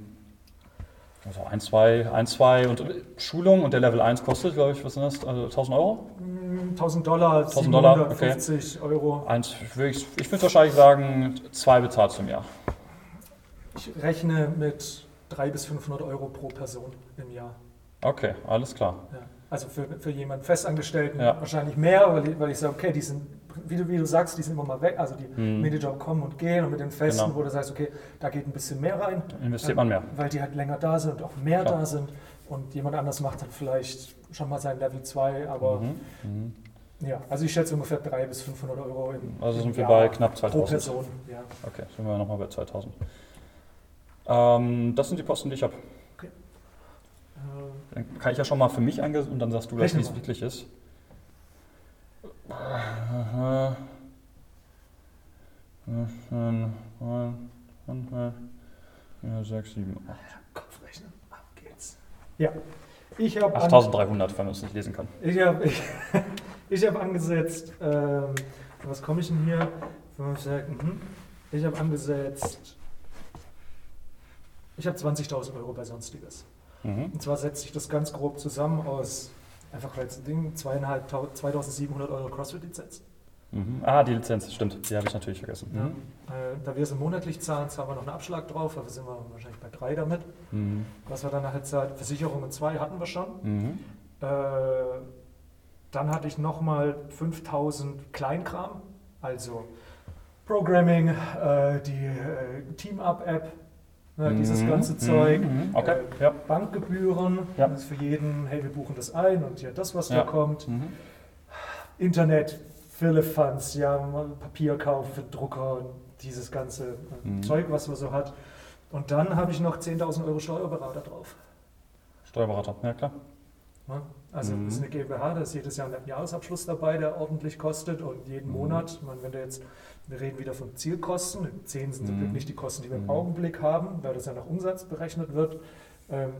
also 1, 2, 1, 2 und äh, Schulung und der Level 1 kostet, glaube ich, was sind das? Also 1000 Euro? Mm, 1000 Dollar, 1000 Dollar, okay. 750 Euro. Eins, ich ich würde wahrscheinlich sagen, zwei bezahlst du im Jahr. Ich rechne mit 300 bis 500 Euro pro Person im Jahr. Okay, alles klar. Ja. Also für, für jemanden Festangestellten Ja. wahrscheinlich mehr, weil ich, weil ich sage, okay, die sind, wie du, wie du sagst, die sind immer mal weg. Also die Hm. Minijob kommen und gehen und mit den Festen, Genau. wo du sagst, okay, da geht ein bisschen mehr rein. Investiert man mehr. Weil die halt länger da sind und auch mehr Klar. da sind. Und jemand anders macht dann vielleicht schon mal sein Level 2, aber Mhm. Mhm. ja, also ich schätze ungefähr 300 bis 500 Euro im, Also im sind wir Jahr bei knapp pro 2000. Person. Ja. Okay, sind wir nochmal bei 2000. Ähm, das sind die Posten, die ich habe. Dann kann ich ja schon mal für mich eingehen und dann sagst du, wie es wirklich ist. Ja, 6, 7, 8. Kopfrechnen, ab geht's. Ja, ich habe 8300, wenn man es nicht lesen kann. Ich habe ich, ich hab angesetzt, ähm, was komme ich denn hier? Mhm. Ich habe angesetzt, ich habe 20.000 Euro bei Sonstiges. Mhm. Und zwar setze ich das ganz grob zusammen aus, einfach als Ding, 2.500 2.700 Euro CrossFit-Lizenz. Mhm. Ah, die Lizenz, stimmt. Die habe ich natürlich vergessen. Ja. Mhm. Äh, da wir sie monatlich zahlen, zahlen wir noch einen Abschlag drauf, aber sind wir wahrscheinlich bei drei damit. Mhm. Was wir dann halt zahlen, Versicherungen 2 hatten wir schon. Mhm. Äh, dann hatte ich nochmal 5000 Kleinkram, also Programming, äh, die äh, Team-Up-App, ne, dieses Mhm. ganze. Zeug, Mhm. Okay, äh, ja. Bankgebühren, Ja. das ist für jeden, hey, wir buchen das ein und hier das, was Ja. da kommt. Mhm. Internet, Firlefanz, ja, Papier kaufen für Drucker und dieses ganze äh. Zeug, was man so hat. Und dann habe ich noch 10.000 Euro Steuerberater drauf. Steuerberater, ja klar. Ne? Also Mhm. das ist eine GmbH, da ist jedes Jahr ein Jahresabschluss dabei, der ordentlich kostet und jeden Mhm. Monat, meine, wenn du jetzt, wir reden wieder von Zielkosten, 10 sind Mhm. wirklich die Kosten, die wir im Mhm. Augenblick haben, weil das ja nach Umsatz berechnet wird. Ähm,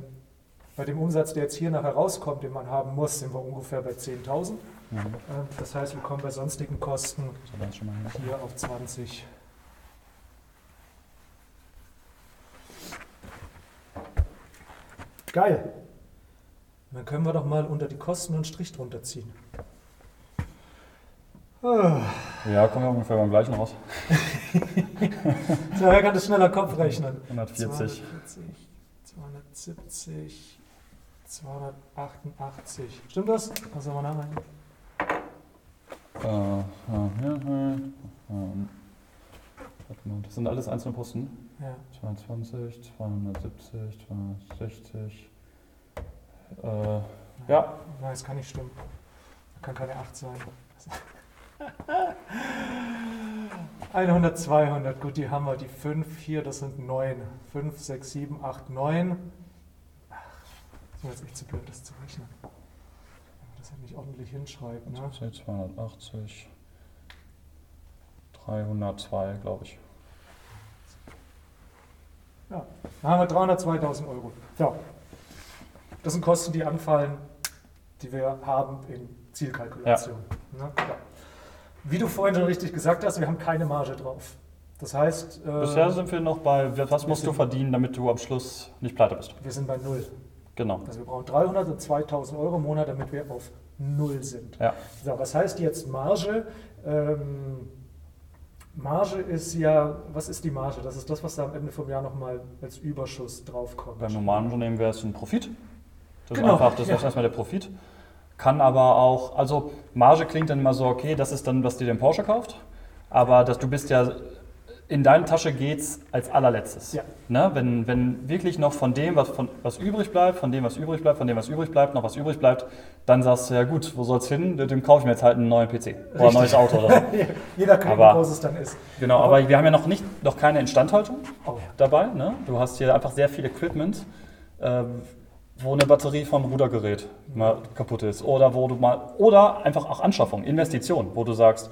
bei dem Umsatz, der jetzt hier nachher rauskommt, den man haben muss, sind wir ungefähr bei 10.000. Mhm. Ähm, das heißt, wir kommen bei sonstigen Kosten So, hier auf 20. Geil. Dann können wir doch mal unter die Kosten einen Strich drunter ziehen. Ah. Ja, kommen wir ungefähr beim gleichen raus. So, wer kann das schneller Kopf rechnen? 140. 240, 270, 288. Stimmt das? Kannst du mal? Äh, ja, ja. Ähm, mal, das sind alles einzelne Posten. Ja. 220, 270, 260, Äh, ja. Nein, das kann nicht stimmen. Das kann keine 8 sein. 100, 200, gut, die haben wir. Die 5 hier, das sind 9. 5, 6, 7, 8, 9. Ach, das ist mir jetzt echt zu blöd, das zu rechnen. Wenn man das halt nicht ordentlich hinschreibt. Ne? 280, 302, glaube ich. Ja, da haben wir 302.000 Euro. So. Das sind Kosten, die anfallen, die wir haben in Zielkalkulation. Ja. Ne? Ja. Wie du vorhin schon richtig gesagt hast, wir haben keine Marge drauf. Das heißt. Äh, Bisher sind wir noch bei, was musst du verdienen, damit du am Schluss nicht pleite bist? Wir sind bei Null. Genau. Also wir brauchen 300 und 2000 Euro im Monat, damit wir auf Null sind. Ja. So, was heißt jetzt Marge? Ähm, Marge ist ja, was ist die Marge? Das ist das, was da am Ende vom Jahr nochmal als Überschuss draufkommt. Beim normalen Unternehmen wäre es ein Profit. Das genau. ist einfach, das ja. ist erstmal der Profit. Kann aber auch, also Marge klingt dann immer so, okay, das ist dann, was dir den Porsche kauft. Aber dass du bist ja in deine Tasche geht es als allerletztes. Ja. Ne? Wenn, wenn wirklich noch von dem, was, von, was übrig bleibt, von dem, was übrig bleibt, von dem, was übrig bleibt, noch was übrig bleibt, dann sagst du, ja gut, wo soll es hin? Dem kaufe ich mir jetzt halt einen neuen PC Richtig. oder ein neues Auto. Oder so. Jeder kann, wie groß es dann ist. Genau, aber, aber wir haben ja noch, nicht, noch keine Instandhaltung oh, ja. dabei. Ne? Du hast hier einfach sehr viel Equipment. Äh, wo eine Batterie vom Rudergerät mal kaputt ist oder wo du mal oder einfach auch Anschaffung, Investition, wo du sagst,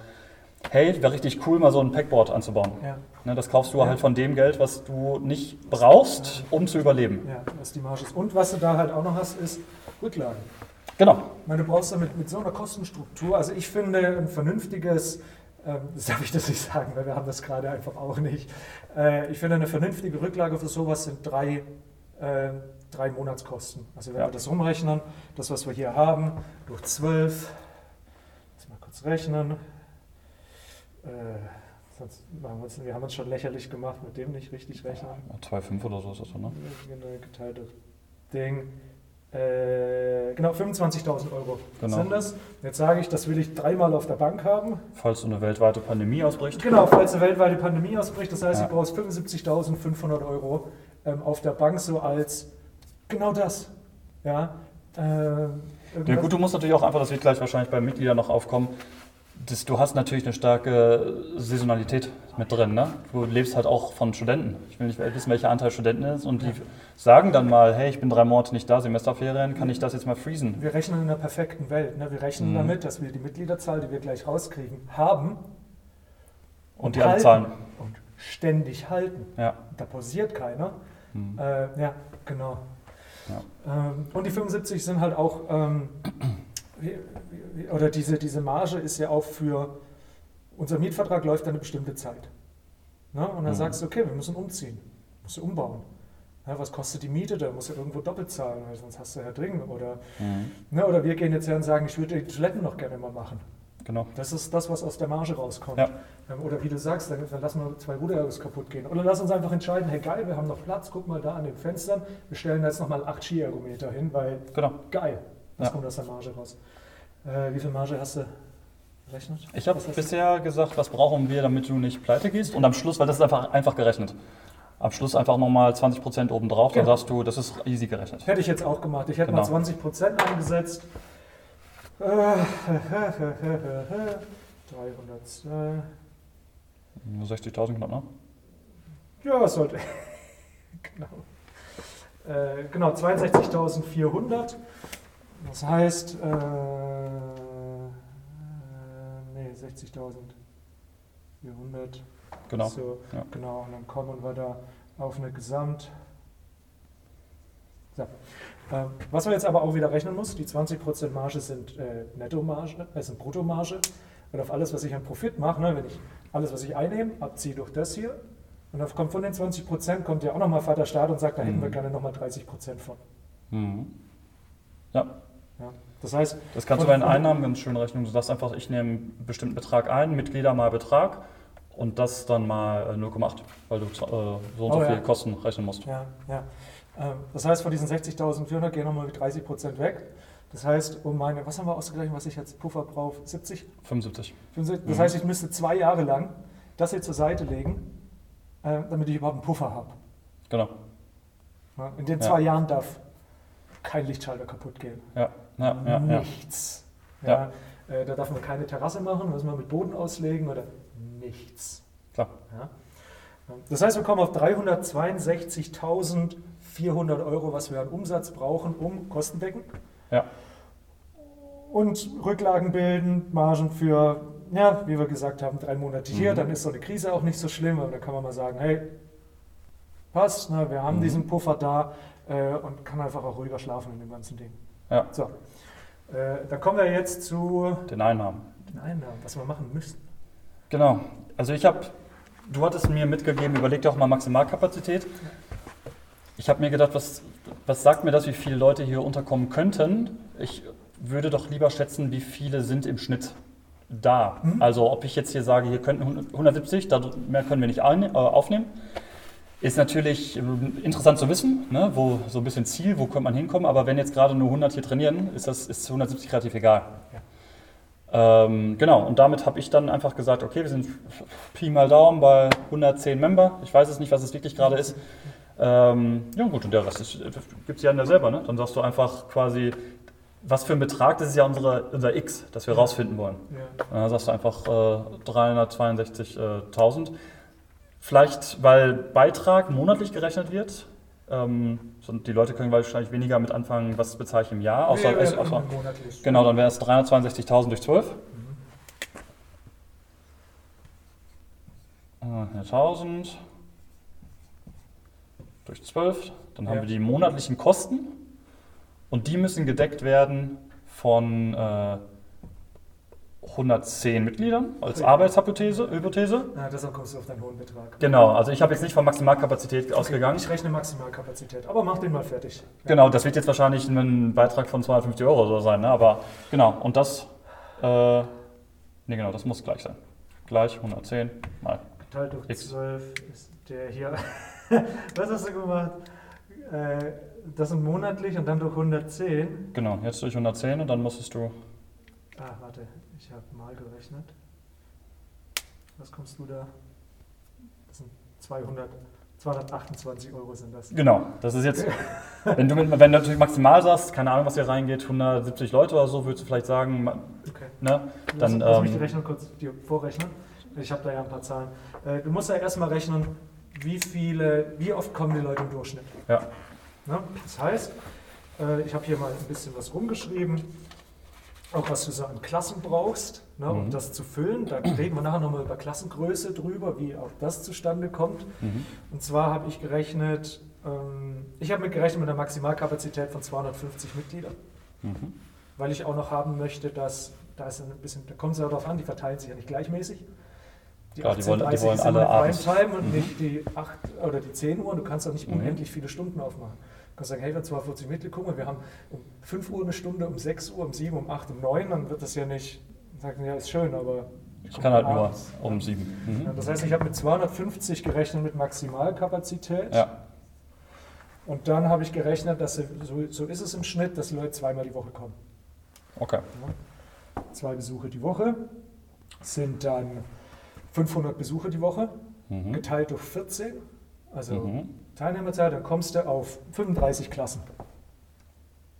hey, wäre richtig cool, mal so ein Packboard anzubauen. Ja. Ne, das kaufst du ja. halt von dem Geld, was du nicht brauchst, um zu überleben. Ja, was die Marge ist. Und was du da halt auch noch hast, ist Rücklagen. Genau. Ich meine, du brauchst damit mit so einer Kostenstruktur, also ich finde ein vernünftiges, ähm, das darf ich das nicht sagen, weil wir haben das gerade einfach auch nicht. Äh, ich finde eine vernünftige Rücklage für sowas sind drei, äh, drei Monatskosten. Also wenn ja. wir das umrechnen, das was wir hier haben, durch zwölf, jetzt mal kurz rechnen, äh, sonst machen wir, wir haben uns schon lächerlich gemacht mit dem nicht richtig rechnen. Ja, 2,5 oder so ist das so, ne? Genau, geteilte Ding. Äh, genau, 25.000 Euro genau. sind das. Jetzt sage ich, das will ich dreimal auf der Bank haben. Falls eine weltweite Pandemie ausbricht. Genau, falls eine weltweite Pandemie ausbricht. Das heißt, ja. ich brauche 75.500 Euro ähm, auf der Bank so als genau das. Ja, äh, ja gut, du musst natürlich auch einfach, das wird gleich wahrscheinlich bei Mitgliedern noch aufkommen, das, du hast natürlich eine starke Saisonalität mit drin. Ne? Du lebst halt auch von Studenten. Ich will nicht wissen, welcher Anteil Studenten ist. Und die sagen dann mal, hey, ich bin drei Monate nicht da, Semesterferien, kann ich das jetzt mal freezen? Wir rechnen in einer perfekten Welt. Ne? Wir rechnen mhm. damit, dass wir die Mitgliederzahl, die wir gleich rauskriegen, haben. Und, und die alle zahlen. Und ständig halten. Ja. Da pausiert keiner. Mhm. Äh, ja, genau. Ja. Ähm, und die 75 sind halt auch... Ähm, oder diese, diese Marge ist ja auch für, unser Mietvertrag läuft eine bestimmte Zeit. Ne? Und dann mhm. sagst du, okay, wir müssen umziehen, musst du umbauen. Ja, was kostet die Miete? Da musst du irgendwo doppelt zahlen, weil sonst hast du ja dringend. Oder, mhm. ne, oder wir gehen jetzt her und sagen, ich würde die Toiletten noch gerne mal machen. Genau. Das ist das, was aus der Marge rauskommt. Ja. Ähm, oder wie du sagst, dann, lassen wir zwei Ruderautos kaputt gehen. Oder lass uns einfach entscheiden, hey geil, wir haben noch Platz, guck mal da an den Fenstern, wir stellen jetzt nochmal acht Skiergometer hin, weil genau. geil. Was ja. kommt aus der Marge raus? Äh, wie viel Marge hast du gerechnet? Ich habe bisher gesagt, was brauchen wir, damit du nicht pleite gehst. Und am Schluss, weil das ist einfach, einfach gerechnet. Am Schluss einfach nochmal 20% obendrauf, dann genau. sagst du, das ist easy gerechnet. Hätte ich jetzt auch gemacht. Ich hätte genau. mal 20% angesetzt. 302. Nur 60.000 knapp, ne? Ja, was sollte. genau. Äh, genau, 62.400. Das heißt, äh, nee, 60.400. Genau. So, ja. Genau, und dann kommen wir da auf eine Gesamt. So. Ähm, was man jetzt aber auch wieder rechnen muss, die 20% Marge sind äh, Nettomarge, äh, sind Bruttomarge. Und auf alles, was ich an Profit mache, ne, wenn ich alles, was ich einnehme, abziehe durch das hier, und dann kommt von den 20% kommt ja auch nochmal Vater Staat und sagt, da hätten mhm. wir gerne nochmal 30% von. Mhm. Ja. Ja. Das heißt, das kannst du bei den Einnahmen ganz schön rechnen. Du sagst einfach, ich nehme einen bestimmten Betrag ein, Mitglieder mal Betrag und das dann mal 0,8, äh, weil du äh, so und so oh, viel ja. Kosten rechnen musst. Ja, ja. Ähm, das heißt, von diesen 60.400 gehen nochmal 30 Prozent weg. Das heißt, um meine, was haben wir ausgerechnet, was ich jetzt Puffer brauche? 70? 75. 75. Das mhm. heißt, ich müsste zwei Jahre lang das hier zur Seite legen, äh, damit ich überhaupt einen Puffer habe. Genau. in den zwei ja. Jahren darf kein Lichtschalter kaputt gehen. Ja, ja, ja. Nichts. Ja. Äh, da darf man keine Terrasse machen, muss man mit Boden auslegen oder nichts. Klar. Ja. Das heißt, wir kommen auf 362.400 Euro, was wir an Umsatz brauchen, um kostendeckend. Ja. Und Rücklagen bilden, Margen für, ja, wie wir gesagt haben, drei Monate hier. Mhm. Dann ist so eine Krise auch nicht so schlimm. Aber da kann man mal sagen, hey, passt, ne, wir haben Mhm. diesen Puffer da äh, und kann einfach auch ruhiger schlafen in dem ganzen Ding. Ja. So, äh, dann kommen wir jetzt zu Den Einnahmen. den Einnahmen, was wir machen müssen. Genau. Also ich habe, du hattest mir mitgegeben, überleg doch mal Maximalkapazität. Ich habe mir gedacht, was, was sagt mir das, wie viele Leute hier unterkommen könnten? Ich würde doch lieber schätzen, wie viele sind im Schnitt da. Mhm. Also ob ich jetzt hier sage, hier könnten 170, da mehr können wir nicht äh, aufnehmen. Ist natürlich ähm, interessant zu wissen, ne, wo so ein bisschen Ziel, wo könnte man hinkommen, aber wenn jetzt gerade nur 100 hier trainieren, ist das ist 170 relativ egal. Ähm, genau, und damit habe ich dann einfach gesagt, okay, wir sind Pi mal Daumen bei 110 Member. Ich weiß es nicht, was es wirklich gerade ist. Ähm, ja gut, und der Rest gibt es ja selber. Ne? Dann sagst du einfach quasi, was für ein Betrag, das ist ja unsere, unser X, das wir Ja. rausfinden wollen. Ja. Dann sagst du einfach äh, 362.000. Vielleicht, weil Beitrag monatlich gerechnet wird. Ähm, die Leute können wahrscheinlich weniger mit anfangen, was bezahle ich im Jahr. Außer, Nee, außer, monatlich. genau, dann wäre es 362.000 durch 12. Mhm. Äh, 1000 durch 12. Dann haben Ja. wir die monatlichen Kosten. Und die müssen gedeckt werden von äh, 110 Mitgliedern als Ja. Arbeitshypothese. Hypothese. Ja, deshalb kommst du auf deinen hohen Betrag. Genau, also ich habe jetzt nicht von Maximalkapazität ausgegangen. Ich rechne Maximalkapazität, aber mach den mal fertig. Ja. Genau, das wird jetzt wahrscheinlich ein Beitrag von 250 Euro so sein, ne? aber genau, und das, äh, nee genau, das muss gleich sein. Gleich 110 mal. Geteilt durch X. 12 ist der hier. Was hast du gemacht? Äh, das sind monatlich und dann durch 110. Genau, jetzt durch 110 und dann musstest du, Ah, warte, ich habe mal gerechnet. Was kommst du da? Das sind 200, 228 Euro sind das. genau, das ist jetzt, wenn du, mit, wenn du natürlich maximal sagst, keine Ahnung, was hier reingeht, 170 Leute oder so, würdest du vielleicht sagen, Okay. ne? Dann, lass, lass mich ähm, die Rechnung kurz dir vorrechnen. Ich habe da ja ein paar Zahlen. Äh, du musst ja erstmal rechnen, wie viele, wie oft kommen die Leute im Durchschnitt. Ja. Ne? Das heißt, äh, ich habe hier mal ein bisschen was rumgeschrieben, auch was du so an Klassen brauchst, ne, um Mhm. das zu füllen. Da reden wir nachher nochmal über Klassengröße drüber, wie auch das zustande kommt. Mhm. Und zwar habe ich gerechnet, ähm, ich habe mit gerechnet mit einer Maximalkapazität von 250 Mitgliedern, Mhm. weil ich auch noch haben möchte, dass da ist ein bisschen, da kommt es ja darauf an, die verteilen sich ja nicht gleichmäßig. Klar, die wollen- die 18:30 wollen sind alle abends. Primetime und Mhm. nicht die 8 oder die 10 Uhr. Du kannst auch nicht Mhm. unendlich viele Stunden aufmachen. Du kannst sagen, hey, wir haben 42 Mitglieder, guck mal, wir haben um 5 Uhr eine Stunde, um 6 Uhr, um 7, um 8, um 9, dann wird das ja nicht, sagen, ja, ist schön, aber Ich kann halt nur um 7. Ja, Mhm. das heißt, ich habe mit 250 gerechnet mit Maximalkapazität. Ja, Und dann habe ich gerechnet, dass so, so ist es im Schnitt, dass die Leute zweimal die Woche kommen. okay. Zwei Besuche die Woche sind dann 500 Besuche die Woche, Mhm. geteilt durch 14, also Mhm. Teilnehmerzahl, dann kommst du auf 35 Klassen.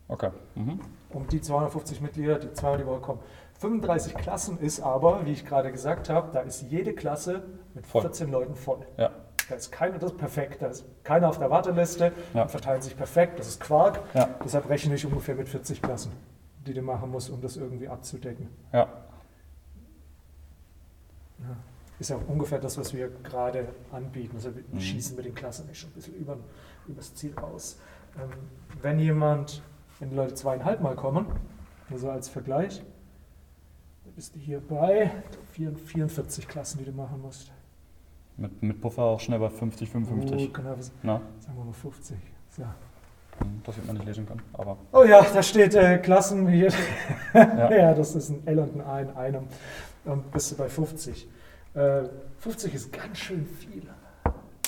Okay. Mhm. Um die 250 Mitglieder, die zweimal die Woche kommen. 35 Klassen ist aber, wie ich gerade gesagt habe, da ist jede Klasse mit Voll. 14 Leuten voll. Ja. Da ist keiner, das ist perfekt, da ist keiner auf der Warteliste, Ja. die verteilen sich perfekt, das ist Quark. Ja. Deshalb rechne ich ungefähr mit 40 Klassen, die du machen musst, um das irgendwie abzudecken. Ja. Ja. Ist ja ungefähr das, was wir gerade anbieten. Also wir Mhm. schießen mit den Klassen schon ein bisschen über, übers Ziel raus. Ähm, wenn jemand, wenn die Leute zweieinhalb Mal kommen, nur so als Vergleich, dann bist du hier bei 44 Klassen, die du machen musst. Mit, mit Puffer auch schnell bei 50, 55. Oh, genau, Na, sagen wir mal 50. So. hm, das wird man nicht lesen können. Aber Oh ja, da steht äh, Klassen hier. Ja. ja. das ist ein L und ein A in einem. Und bist du bei 50. Äh, 50 ist ganz schön viel.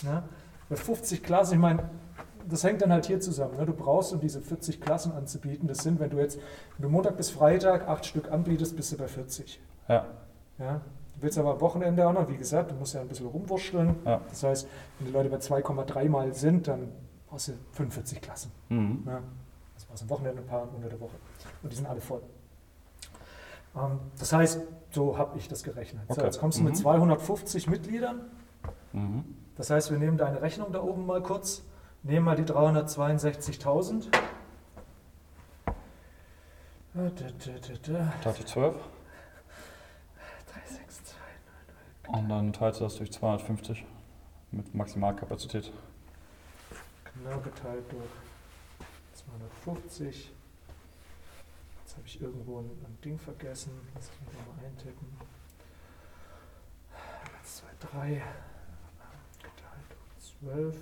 Ja? Bei 50 Klassen, ich meine, das hängt dann halt hier zusammen. Ne? Du brauchst, um diese 40 Klassen anzubieten, das sind, wenn du jetzt wenn du Montag bis Freitag acht Stück anbietest, bist du bei 40. ja, Ja? Du willst aber am Wochenende auch noch, wie gesagt, du musst ja ein bisschen rumwurschteln. Ja. Das heißt, wenn die Leute bei 2,3 Mal sind, dann brauchst du 45 Klassen. mhm. Ja. Das war's am Wochenende ein paar und unter der Woche. Und die sind alle voll. Ähm, das heißt, so habe ich das gerechnet. So, Okay. jetzt kommst du Mhm. mit 250 Mitgliedern. Mhm. Das heißt, wir nehmen deine Rechnung da oben mal kurz, nehmen mal die 362.000. Äh, da, hatte ich 12 362. und dann teilst du das durch 250 mit Maximalkapazität. Genau geteilt durch 250. Habe ich irgendwo ein, ein Ding vergessen. Lass ich mich nochmal eintippen. 1, 2, 3. Geteilt durch 12.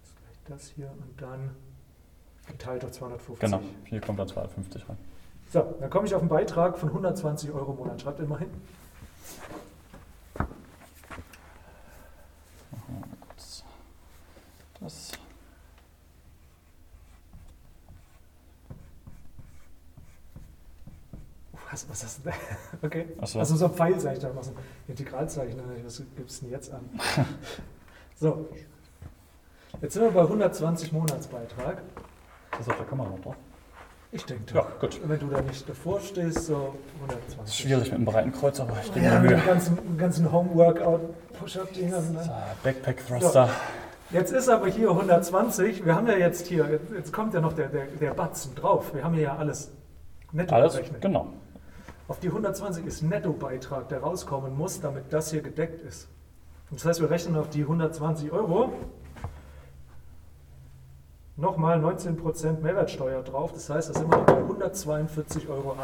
Das ist gleich das hier. Und dann geteilt durch 250. Genau, hier kommt dann 250 rein. So, dann komme ich auf einen Beitrag von 120 Euro im Monat. Schreibt hin. Wir mal kurz das. Was, was hast du denn? Okay. Achso, Also so ein Pfeilzeichen da machen. Integralzeichen, was gibt es denn jetzt an? so. Jetzt sind wir bei 120 Monatsbeitrag. das ist auf der Kamera noch drauf. Ich denke, Ja, gut. wenn du da nicht davor stehst, so 120. Das ist schwierig mit dem breiten Kreuz, aber ich gebe Ja, mir mit Mühe. den ganzen, den ganzen Home-Workout-Push-Up-Dingern. So, Ne? Backpack-Thruster. Jetzt ist aber hier 120. Wir haben ja jetzt hier, jetzt, jetzt kommt ja noch der, der, der Batzen drauf. Wir haben hier ja alles netto Alles, berechnet. genau. Auf die 120 ist Nettobeitrag, der rauskommen muss, damit das hier gedeckt ist. Und das heißt, wir rechnen auf die 120 Euro nochmal 19% Mehrwertsteuer drauf. Das heißt, das sind wir bei 142,80 Euro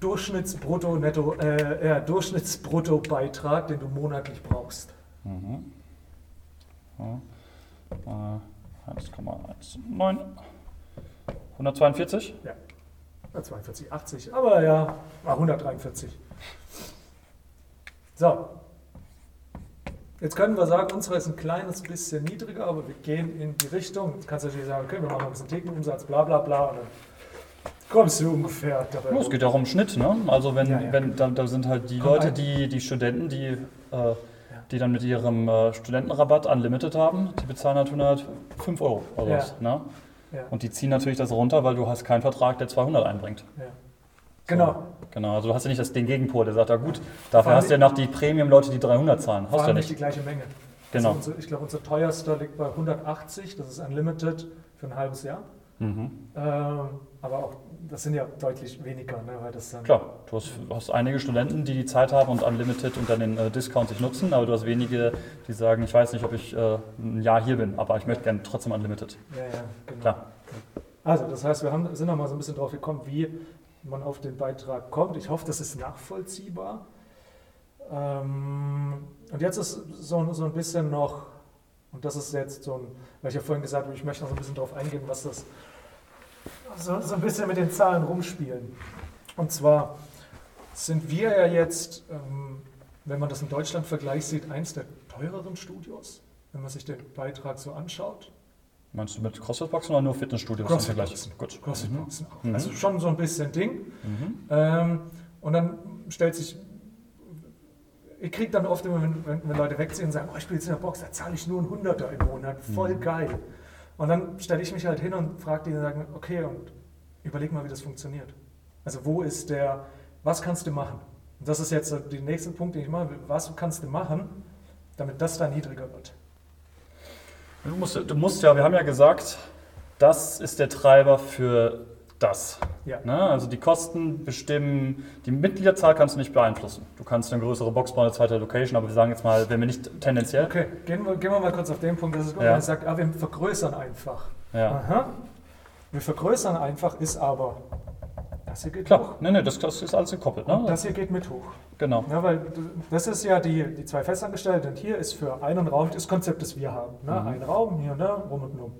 Durchschnittsbrutto, Netto, äh, ja, Durchschnittsbruttobeitrag, den du monatlich brauchst. Mhm. Ja. Äh, 1,19. 142? Ja, 42,80, aber ja, war 143. So. Jetzt können wir sagen, unsere ist ein kleines bisschen niedriger, aber wir gehen in die Richtung. Jetzt kannst du natürlich sagen, okay, wir machen ein bisschen Thekenumsatz, bla bla bla, und dann kommst du ungefähr dabei. Ja, es geht auch um Schnitt, ne? Also wenn, Ja, ja. wenn da, da sind halt die Komm, Leute, ein- die, die Studenten, die, äh, die dann mit ihrem äh, Studentenrabatt Unlimited haben, die bezahlen halt 105 Euro oder was, ne? Ja, Und die ziehen natürlich das runter, weil du hast keinen Vertrag, der 200 einbringt. ja. Genau. Genau, also du hast ja nicht das, den Gegenpol, der sagt, ja gut, dafür Vor hast du ja noch die Premium-Leute, die 300 zahlen. Hast du ja nicht die gleiche Menge. Genau. Also unser, ich glaube, unser teuerster liegt bei 180, das ist Unlimited für ein halbes Jahr. Mhm. Ähm, aber auch, das sind ja deutlich weniger, ne, weil das dann Klar, du hast, hast einige Studenten, die die Zeit haben und Unlimited und dann den äh, Discount sich nutzen, aber du hast wenige, die sagen, ich weiß nicht, ob ich äh, ein Jahr hier bin, aber ich möchte gerne trotzdem Unlimited. Ja, ja, genau. Klar. Also, das heißt, wir haben, sind noch mal so ein bisschen drauf gekommen, wie man auf den Beitrag kommt. Ich hoffe, das ist nachvollziehbar. Ähm, und jetzt ist so, so ein bisschen noch, und das ist jetzt so ein, weil ich ja vorhin gesagt habe, ich möchte noch so ein bisschen drauf eingehen, was das so, so ein bisschen mit den Zahlen rumspielen. Und zwar sind wir ja jetzt, ähm, wenn man das im Deutschland-Vergleich sieht, eins der teureren Studios, wenn man sich den Beitrag so anschaut. Meinst du mit CrossFit-Boxen oder nur Fitnessstudios? Vergleich? Gut. CrossFit-Boxen auch. Mhm. Also schon so ein bisschen Ding. Mhm. Ähm, und dann stellt sich, ich kriege dann oft immer, wenn, wenn, wenn Leute wegziehen und sagen, oh, ich spiele jetzt in der Box, da zahle ich nur einen Hunderter im Monat, voll Mhm. geil. Und dann stelle ich mich halt hin und frage die und sage, okay, und überleg mal, wie das funktioniert. Also wo ist der, was kannst du machen? Und das ist jetzt der nächste Punkt, den ich mache, was kannst du machen, damit das da niedriger wird? Du musst, du musst ja, wir haben ja gesagt, das ist der Treiber für das. Ja. Ne? Also die Kosten bestimmen, die Mitgliederzahl kannst du nicht beeinflussen. Du kannst eine größere Box bauen, eine zweite Location, aber wir sagen jetzt mal, wenn wir nicht tendenziell. Okay, gehen wir, gehen wir mal kurz auf den Punkt, das ist gut, Ja. man sagt, ah, wir vergrößern einfach. Ja. Aha. Wir vergrößern einfach, ist aber, das hier geht hoch. Klar, nee, nee, das, das ist alles gekoppelt. Ne? das hier geht mit hoch. Genau. Ja, weil das ist ja die, die zwei Festangestellten. Und hier ist für einen Raum das Konzept, das wir haben. Ne? Mhm. Ein Raum, hier da, rum und um.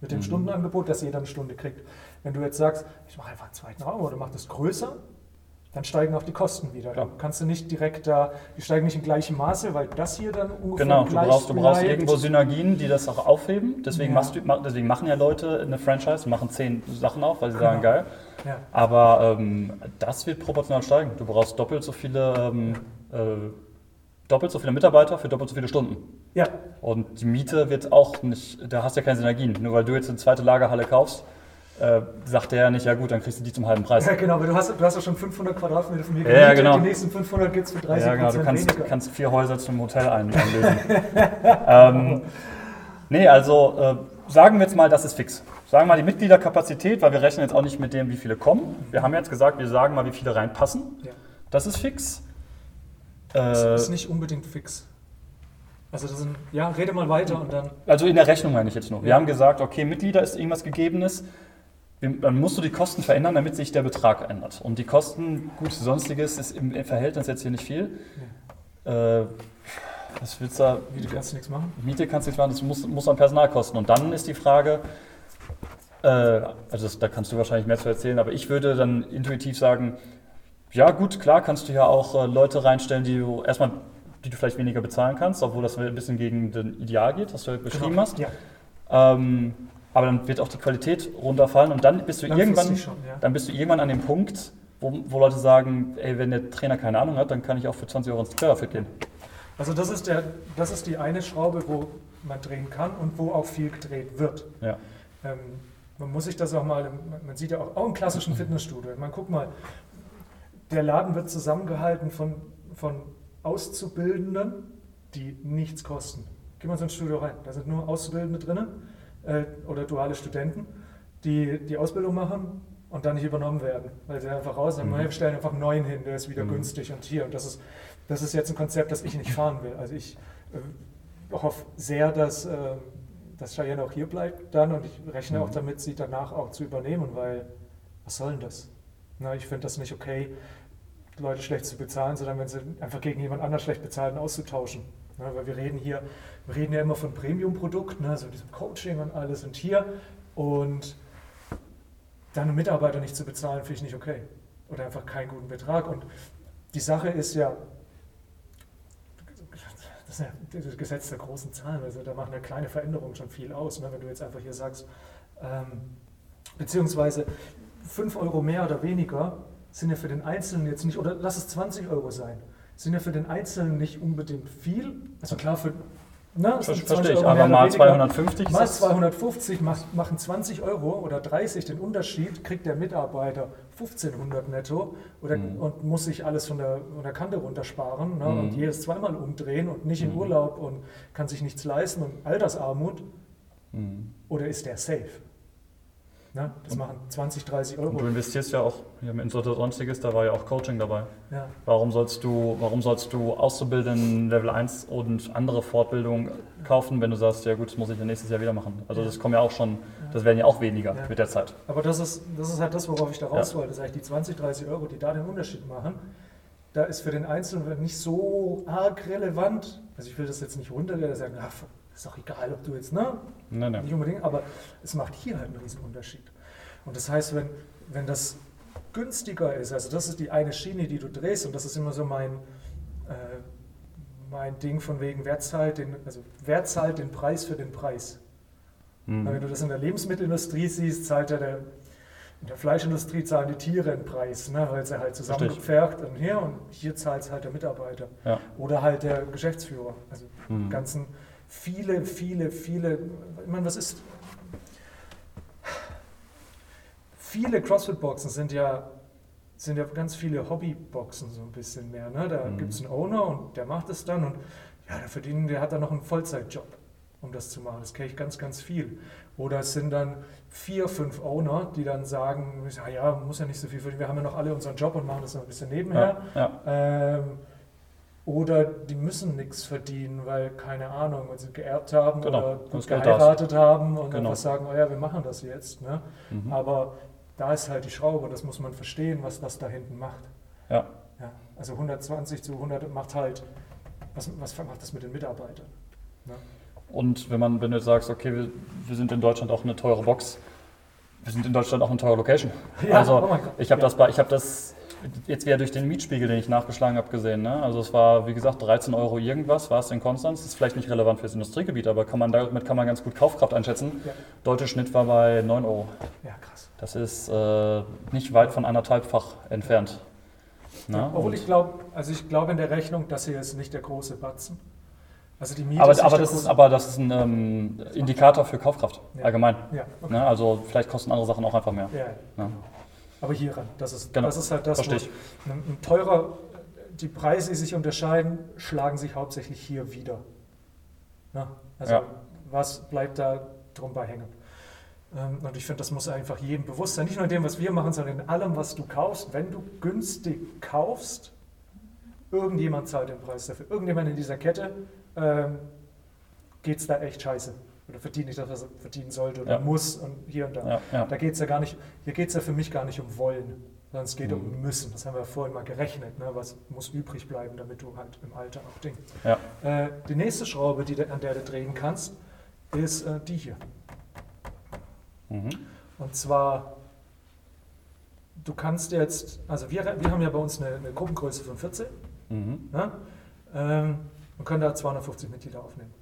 Mit dem Mhm. Stundenangebot, dass jeder eine Stunde kriegt. Wenn du jetzt sagst, ich mache einfach einen zweiten Raum oder mach das größer, dann steigen auch die Kosten wieder. Klar. Du kannst du nicht direkt da, die steigen nicht in gleichem Maße, weil das hier dann ungefähr Genau, du brauchst, du brauchst irgendwo Synergien, die das auch aufheben. Deswegen, Ja. du, deswegen machen ja Leute eine Franchise, machen zehn Sachen auf, weil sie sagen, Genau. geil. Ja. Aber ähm, das wird proportional steigen. Du brauchst doppelt so viele, ähm, äh, doppelt so viele Mitarbeiter für doppelt so viele Stunden. ja, Und die Miete wird auch nicht, da hast du ja keine Synergien. Nur weil du jetzt eine zweite Lagerhalle kaufst, äh, sagt der ja nicht, ja gut, dann kriegst du die zum halben Preis. Ja, genau, aber du hast, du hast ja schon 500 Quadratmeter von mir Ja, ja, genau. Die nächsten 500 gibt es für 30 Ja, genau, du kannst, kannst vier Häuser zu einem Hotel ein, einlösen. ähm, nee, also äh, sagen wir jetzt mal, das ist fix. Sagen wir mal die Mitgliederkapazität, weil wir rechnen jetzt auch nicht mit dem, wie viele kommen. Wir haben jetzt gesagt, wir sagen mal, wie viele reinpassen. Ja. Das ist fix. Das Äh, ist nicht unbedingt fix. Also das sind, ja, rede mal weiter und dann. also in der Rechnung meine ich jetzt nur. Wir Ja. haben gesagt, okay, Mitglieder ist irgendwas Gegebenes. Dann musst du die Kosten verändern, damit sich der Betrag ändert. Und die Kosten, gut, sonstiges ist im Verhältnis jetzt hier nicht viel. Äh, was willst du da? Du kannst nichts machen? Miete kannst du nicht machen, das muss, muss an Personal kosten. Und dann ist die Frage, äh, also das, da kannst du wahrscheinlich mehr zu erzählen, aber ich würde dann intuitiv sagen, ja gut, klar kannst du ja auch äh, Leute reinstellen, die du erstmal, die du vielleicht weniger bezahlen kannst, obwohl das ein bisschen gegen den Ideal geht, was du halt beschrieben Genau. hast. Ja, Ähm, aber dann wird auch die Qualität runterfallen und dann bist du langfristig irgendwann, schon, ja. dann bist du irgendwann an dem Punkt, wo, wo Leute sagen, ey, wenn der Trainer keine Ahnung hat, dann kann ich auch für 20 Euro ins Trailerfit gehen. Also das ist, der, das ist die eine Schraube, wo man drehen kann und wo auch viel gedreht wird. Ja. Ähm, man muss sich das auch mal, man- sieht ja auch, auch im klassischen Fitnessstudio, man guck mal, der Laden wird zusammengehalten von, von Auszubildenden, die nichts kosten. Geh mal so ins Studio rein, da sind nur Auszubildende drin äh, oder duale Studenten, die die Ausbildung machen und dann nicht übernommen werden, weil sie einfach raus sagen, Mhm. "Hey, wir stellen einfach einen neuen hin, der ist wieder Mhm. günstig und hier. Und das ist, das ist jetzt ein Konzept, das ich nicht fahren will. Also ich äh, hoffe sehr, dass, äh, dass Cheyenne auch hier bleibt dann und ich rechne Mhm. auch damit, sie danach auch zu übernehmen, weil was soll denn das? Na, ich finde das nicht okay, Leute schlecht zu bezahlen, sondern wenn sie einfach gegen jemand anders schlecht bezahlen, auszutauschen. Na, weil wir reden hier, wir reden ja immer von Premium-Produkten, ne, so diesem Coaching und alles und hier und dann einen Mitarbeiter nicht zu bezahlen, finde ich nicht okay. Oder einfach keinen guten Betrag. Und die Sache ist ja, das ist ja das Gesetz der großen Zahlen. Also da machen ja kleine Veränderungen schon viel aus. Ne? Wenn du jetzt einfach hier sagst, ähm, beziehungsweise 5 Euro mehr oder weniger sind ja für den Einzelnen jetzt nicht, oder lass es 20 Euro sein, sind ja für den Einzelnen nicht unbedingt viel. Also klar, für, ne, es sind 20 Verstehe ich, Euro aber mal weniger. 250 ist Mal das- 250 macht, machen 20 Euro oder 30 den Unterschied, kriegt der Mitarbeiter 1500 netto oder, Mhm. und muss sich alles von der, von der Kante runtersparen ne, Mhm. und jedes zweimal umdrehen und nicht in Mhm. Urlaub und kann sich nichts leisten und Altersarmut Mhm. oder ist der safe? Ne, das Und- machen 20, 30 Und Euro. du investierst ja auch mit Insolter Sonstiges, da war ja auch Coaching dabei. Ja. Warum sollst du, warum sollst du Auszubildenden Level 1 und andere Fortbildungen kaufen, wenn du sagst, ja gut, das muss ich ja nächstes Jahr wieder machen? Also das kommen ja auch schon, das werden ja auch weniger Ja. mit der Zeit. Aber das ist, das ist halt das, worauf ich da raus wollte. Das ist eigentlich die 20, 30 Euro, die da den Unterschied machen. Da ist für den Einzelnen nicht so arg relevant. Also ich will das jetzt nicht runtergehen, sagen, ach, ist doch egal, ob du jetzt, ne? Nein, Nicht nein. unbedingt, aber es macht hier halt einen riesen Unterschied. Und das heißt, wenn, wenn das günstiger ist, also das ist die eine Schiene, die du drehst, und das ist immer so mein, äh, mein Ding von wegen, wer zahlt den, also wer zahlt den Preis für den Preis? Weil Wenn Mhm. du das in der Lebensmittelindustrie siehst, zahlt ja der, in der Fleischindustrie zahlen die Tiere einen Preis, ne, weil sie halt zusammengepfercht und hier und hier zahlt es halt der Mitarbeiter Ja. oder halt der Geschäftsführer. Also Mhm. ganzen viele, viele, viele, ich meine, was ist. Viele CrossFit-Boxen sind ja, sind ja ganz viele Hobbyboxen so ein bisschen mehr. Ne? Da Mhm. gibt es einen Owner und der macht es dann und ja, der verdient, der hat dann noch einen Vollzeitjob, um das zu machen. Das kenne ich ganz, ganz viel. Oder es sind dann vier, fünf Owner, die dann sagen, ja, ja, muss ja nicht so viel verdienen, wir haben ja noch alle unseren Job und machen das noch ein bisschen nebenher. Ja, ja. Ähm, oder die müssen nichts verdienen, weil, keine Ahnung, weil sie geerbt haben Genau, oder gut geheiratet haben und Genau. einfach sagen, oh ja, wir machen das jetzt. Ne? Mhm. Aber da ist halt die Schraube, das muss man verstehen, was das da hinten macht. ja. Ja, also 120 zu 100 macht halt, was, was macht das mit den Mitarbeitern? Ne? Und wenn man, wenn du sagst, okay, wir, wir sind in Deutschland auch eine teure Box, wir sind in Deutschland auch eine teure Location. Ja, also oh ich habe ja. das, bei- ich habe das jetzt wieder durch den Mietspiegel, den ich nachgeschlagen habe, gesehen. Ne? Also es war, wie gesagt, 13 Euro irgendwas, war es in Konstanz. Das ist vielleicht nicht relevant fürs Industriegebiet, aber kann man, damit kann man ganz gut Kaufkraft einschätzen. Ja. Deutsche Schnitt war bei 9 Euro. Ja, krass. Das ist äh, nicht weit von anderthalbfach entfernt. Ne? Obwohl Und- ich glaube, also ich glaube in der Rechnung, das hier ist nicht der große Batzen. Also die Miete Aber, ist aber, das ist, aber das ist ein ähm, Indikator für Kaufkraft Ja. allgemein. Ja, okay. Ne? Also vielleicht kosten andere Sachen auch einfach mehr. ja, Ja. Aber hieran, das ist, Genau. das ist halt das, wo Verstehe ich. ein, ein teurer, die Preise, die sich unterscheiden, schlagen sich hauptsächlich hier wieder. Ne? Also Ja. was bleibt da drum bei hängen? Ähm, Und ich finde, das muss einfach jedem bewusst sein. Nicht nur in dem, was wir machen, sondern in allem, was du kaufst. Wenn du günstig kaufst, irgendjemand zahlt den Preis dafür. Irgendjemand in dieser Kette ähm, geht es da echt scheiße. Oder verdient nicht das, was er verdienen sollte oder Ja. muss und hier und da. Ja. Da geht es ja gar nicht, hier geht es ja für mich gar nicht um Wollen, sondern es geht Mhm. um Müssen. Das haben wir vorhin mal gerechnet. Ne? Was muss übrig bleiben, damit du halt im Alter auch Ding. Ja. Äh, die nächste Schraube, die, an der du drehen kannst, ist äh, die hier. Mhm. Und zwar, du kannst jetzt, also wir, wir haben ja bei uns eine, eine Gruppengröße von 14 Mhm. ne? ähm, und können da 250 Mitglieder aufnehmen.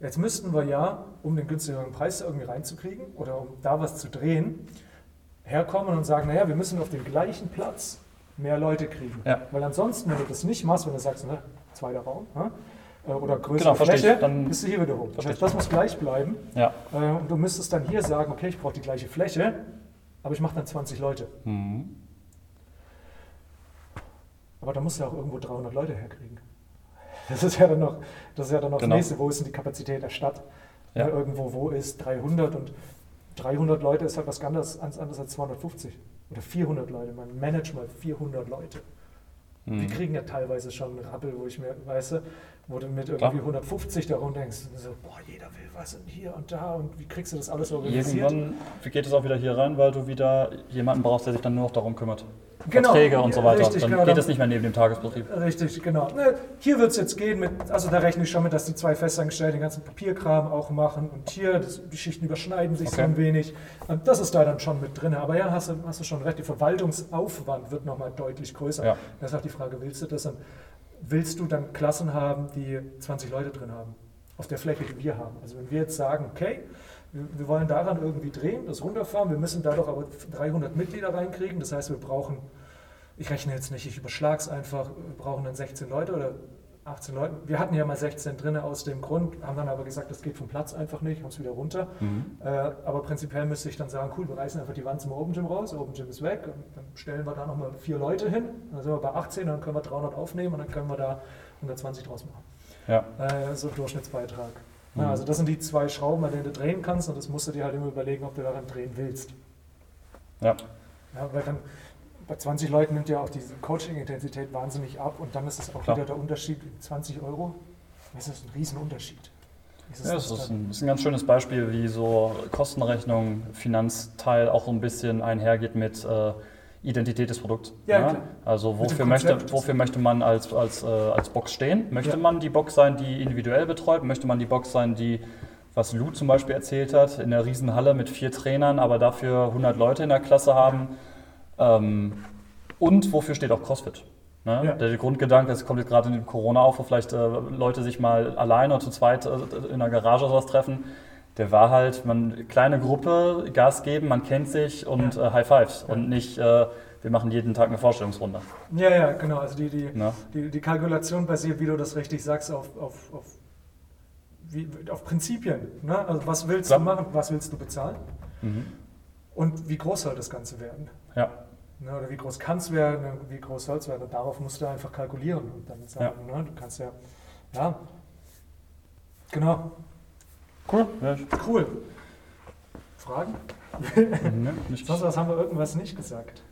Jetzt müssten wir ja, um den günstigeren Preis irgendwie reinzukriegen oder um da was zu drehen, herkommen und sagen, naja, wir müssen auf dem gleichen Platz mehr Leute kriegen. Ja. Weil ansonsten, wenn du das nicht machst, wenn du sagst, ne, zweiter Raum ne, äh, oder größere Genau, verstehe ich. Fläche, Dann- bist du hier wieder hoch. Das heißt, das muss gleich bleiben. Ja. Äh, Und du müsstest dann hier sagen, okay, ich brauche die gleiche Fläche, aber ich mache dann 20 Leute. Mhm. Aber da musst du ja auch irgendwo 300 Leute herkriegen. Das ist ja dann noch das, ist ja dann noch Genau. das nächste. Wo ist denn die Kapazität der Stadt? Ja. Irgendwo, wo ist 300 und 300 Leute ist halt was ganz anderes, als 250 oder 400 Leute. Man managt mal 400 Leute. Mhm. kriegen ja teilweise schon einen Rappel, wo ich mir, weißt du, wo du mit irgendwie Klar. 150 darum denkst, so, boah, jeder will was und hier und da und wie kriegst du das alles organisiert? Irgendwann geht es auch wieder hier rein, weil du wieder jemanden brauchst, der sich dann nur noch darum kümmert. Genau. Verträge und so weiter. richtig, dann genau, geht es nicht mehr neben dem Tagesbetrieb. Richtig, genau. Ne, Hier wird es jetzt gehen mit, also da rechne ich schon mit, dass die zwei Festangestellten den ganzen Papierkram auch machen und hier, das, die Schichten überschneiden sich so Okay. ein wenig. Und das ist da dann schon mit drin. Aber ja, hast du, hast du schon recht, der Verwaltungsaufwand wird nochmal deutlich größer. Ja. Das ist auch die Frage, willst du das dann, willst du dann Klassen haben, die 20 Leute drin haben? Auf der Fläche, die wir haben. Also wenn wir jetzt sagen, okay, wir, wir wollen daran irgendwie drehen, das runterfahren, wir müssen da doch aber 300 Mitglieder reinkriegen, das heißt, wir brauchen ich rechne jetzt nicht, ich überschlage es einfach, wir brauchen dann 16 Leute oder 18 Leute. Wir hatten ja mal 16 drin aus dem Grund, haben dann aber gesagt, das geht vom Platz einfach nicht, haben es wieder runter. Mhm. Äh, aber prinzipiell müsste ich dann sagen, cool, wir reißen einfach die Wand zum Open Gym raus, Open Gym ist weg, und dann stellen wir da nochmal vier Leute hin, dann sind wir bei 18, dann können wir 300 aufnehmen und dann können wir da 120 draus machen. Ja. Äh, so ein Durchschnittsbeitrag. Mhm. Ja, also das sind die zwei Schrauben, an denen du drehen kannst und das musst du dir halt immer überlegen, ob du daran drehen willst. Ja. Ja, weil dann bei 20 Leuten nimmt ja auch diese Coaching-Intensität wahnsinnig ab und dann ist es auch Klar. wieder der Unterschied, 20 Euro, das ist ein Riesenunterschied. Ist Ja, das ist ein, ist ein ganz schönes Beispiel, wie so Kostenrechnung, Finanzteil auch so ein bisschen einhergeht mit äh, Identität des Produkts. Ja, klar. Also wofür möchte, wofür möchte man als, als, äh, als Box stehen? Möchte Ja. man die Box sein, die individuell betreut? Möchte man die Box sein, die, was Lou zum Beispiel erzählt hat, in der Riesenhalle mit vier Trainern, aber dafür 100 Leute in der Klasse haben? Ähm, und wofür steht auch CrossFit? Ne? Ja. Der Grundgedanke, es kommt jetzt gerade in dem Corona auf, wo vielleicht äh, Leute sich mal alleine oder zu zweit äh, in der Garage oder sowas treffen. Der war halt, man kleine Gruppe, Gas geben, man kennt sich und Ja. äh, High Fives Ja. und nicht, äh, wir machen jeden Tag eine Vorstellungsrunde. Ja, ja, genau. Also die, die, Ne? die, die Kalkulation basiert, wie du das richtig sagst, auf, auf, auf, wie, auf Prinzipien. Ne? Also was willst Klar. du machen, was willst du bezahlen Mhm. und wie groß soll das Ganze werden? Ja. Ne, oder wie groß kann es werden, ne, wie groß soll es werden. Und darauf musst du einfach kalkulieren und dann sagen, ne, du kannst ja, ja, genau, Cool. Ja, ich, cool. Fragen? ne, Sonst was haben wir irgendwas nicht gesagt?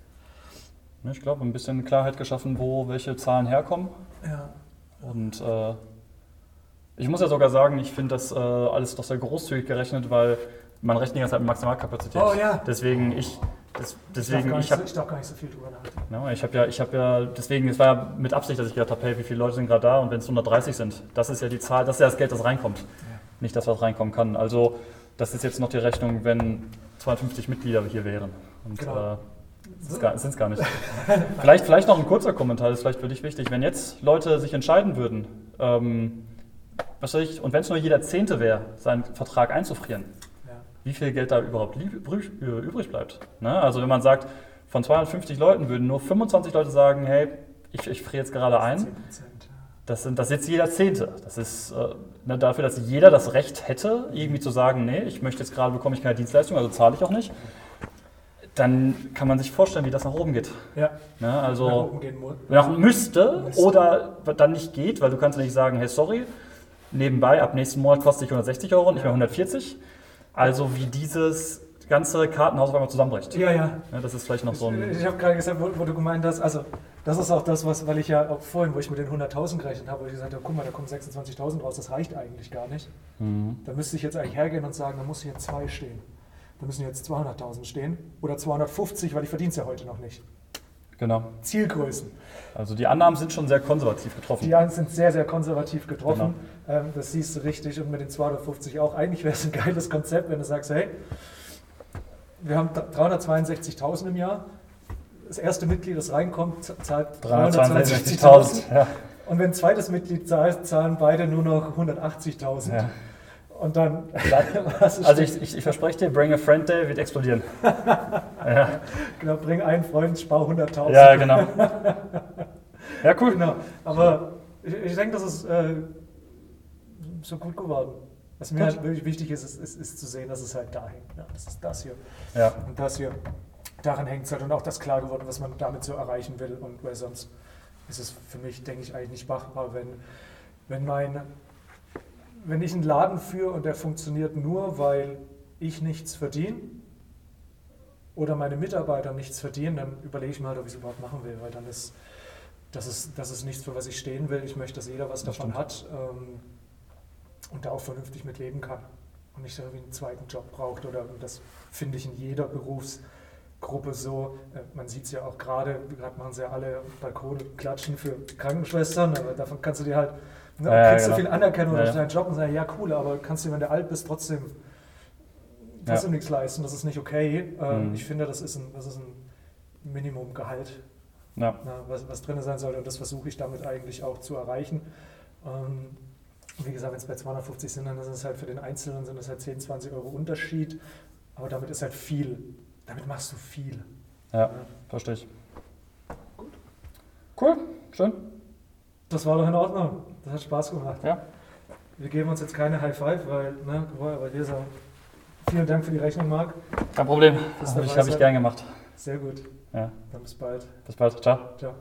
ich glaube, ein bisschen Klarheit geschaffen, wo welche Zahlen herkommen. Ja. Und äh, ich muss ja sogar sagen, ich finde das äh, alles doch sehr großzügig gerechnet, weil man rechnet die ganze Zeit mit Maximalkapazität. Oh ja. Deswegen ich, das, Ich, darf deswegen ich nicht, habe so- ich darf gar nicht so viel drüber nachdenken. Ja, ich habe ja, ich habe ja, deswegen, es war ja mit Absicht, dass ich gedacht habe, hey, wie viele Leute sind gerade da und wenn es 130 sind, das ist ja die Zahl, das ist ja das Geld, das reinkommt, nicht das, was reinkommen kann. Also das ist jetzt noch die Rechnung, wenn 250 Mitglieder hier wären. Und Genau. äh, sind es gar nicht. vielleicht, vielleicht noch ein kurzer Kommentar, das ist vielleicht für dich wichtig. Wenn jetzt Leute sich entscheiden würden, ähm, was weiß ich, und wenn es nur jeder Zehnte wäre, seinen Vertrag einzufrieren, Ja. wie viel Geld da überhaupt äh, übrig bleibt. Ne? Also wenn man sagt, von 250 Leuten würden nur 25 Leute sagen, hey, ich, ich friere jetzt gerade ein, 10%, Das, sind, das ist jetzt jeder Zehnte. Das ist äh, ne, dafür, dass jeder das Recht hätte, irgendwie zu sagen, nee, ich möchte jetzt gerade, bekomme ich keine Dienstleistung, also zahle ich auch nicht. Dann kann man sich vorstellen, wie das nach oben geht. Ja. Ne, also Nach oben gehen nach müsste Müsste. oder dann nicht geht, weil du kannst nicht sagen, hey, sorry, nebenbei, ab nächsten Monat kostet ich 160 Euro, nicht mehr 140. Also wie dieses ganze Kartenhaus auf einmal zusammenbricht. Ja, ja. Ja, das ist vielleicht noch so ein... Ich habe gerade gesagt, wo, wo du gemeint hast, also das ist auch das, was, weil ich ja auch vorhin, wo ich mit den 100.000 gerechnet habe, wo ich gesagt habe, guck mal, da kommen 26.000 raus, das reicht eigentlich gar nicht. Mhm. Da müsste ich jetzt eigentlich hergehen und sagen, da muss hier zwei stehen. Da müssen jetzt 200.000 stehen oder 250, weil ich verdiene es ja heute noch nicht. Genau. Zielgrößen. Also die Annahmen sind schon sehr konservativ getroffen. Die einen sind sehr, sehr konservativ getroffen. Genau. Ähm, das siehst du richtig und mit den 250 auch. Eigentlich wäre es ein geiles Konzept, wenn du sagst, hey, wir haben 362.000 im Jahr. Das erste Mitglied, das reinkommt, zahlt 362.000. 362.000. Ja. Und wenn ein zweites Mitglied zahlt, zahlen beide nur noch 180.000. Ja. Und dann, Also ich, ich, ich verspreche dir, Bring a Friend Day wird explodieren. ja. genau, bring einen Freund, spar 100.000. ja, genau. Ja, cool. Genau, aber ich, ich denke, das ist äh, so gut geworden. Was mir halt wirklich wichtig ist, ist, ist, ist zu sehen, dass es halt da hängt. Ja, das ist das hier Ja. und das hier. Daran hängt es halt und auch das klar geworden, was man damit so erreichen will. Und weil sonst ist es für mich, denke ich, eigentlich nicht machbar, wenn, wenn, mein, wenn ich einen Laden führe und der funktioniert nur, weil ich nichts verdiene oder meine Mitarbeiter nichts verdienen, dann überlege ich mal, ob ich es überhaupt machen will, weil dann ist das ist, das ist nichts, für was ich stehen will. Ich möchte, dass jeder was davon stimmt. hat ähm, und da auch vernünftig mit leben kann und nicht irgendwie einen zweiten Job braucht. Oder das finde ich in jeder Berufsgruppe so. Äh, man sieht es ja auch gerade, gerade machen sie ja alle Balkone klatschen für Krankenschwestern, aber davon kannst du dir halt, ne, Ja, ja, kriegst du genau. viel Anerkennung Ja, durch ja. deinen Job und sagen, ja cool, aber kannst du, wenn du alt bist, trotzdem, trotzdem nichts leisten, das ist nicht okay. Ähm, Mhm. Ich finde, das ist ein, das ist ein Minimumgehalt Ja. na, was, was drin sein sollte. Und das versuche ich damit eigentlich auch zu erreichen. Ähm, wie gesagt, wenn es bei 250 sind, dann ist es halt für den Einzelnen sind es halt 10, 20 Euro Unterschied. Aber damit ist halt viel. Damit machst du viel. ja, verstehe ich. Cool, schön. Das war doch in Ordnung. Das hat Spaß gemacht. Ja. Wir geben uns jetzt keine High Five, weil, ne, aber dir sagen, vielen Dank für die Rechnung, Marc. Kein Problem. Bis Habe ich, hab ich gern gemacht. Sehr gut. Ja. Dann bis bald. Bis bald. Ciao. Ciao.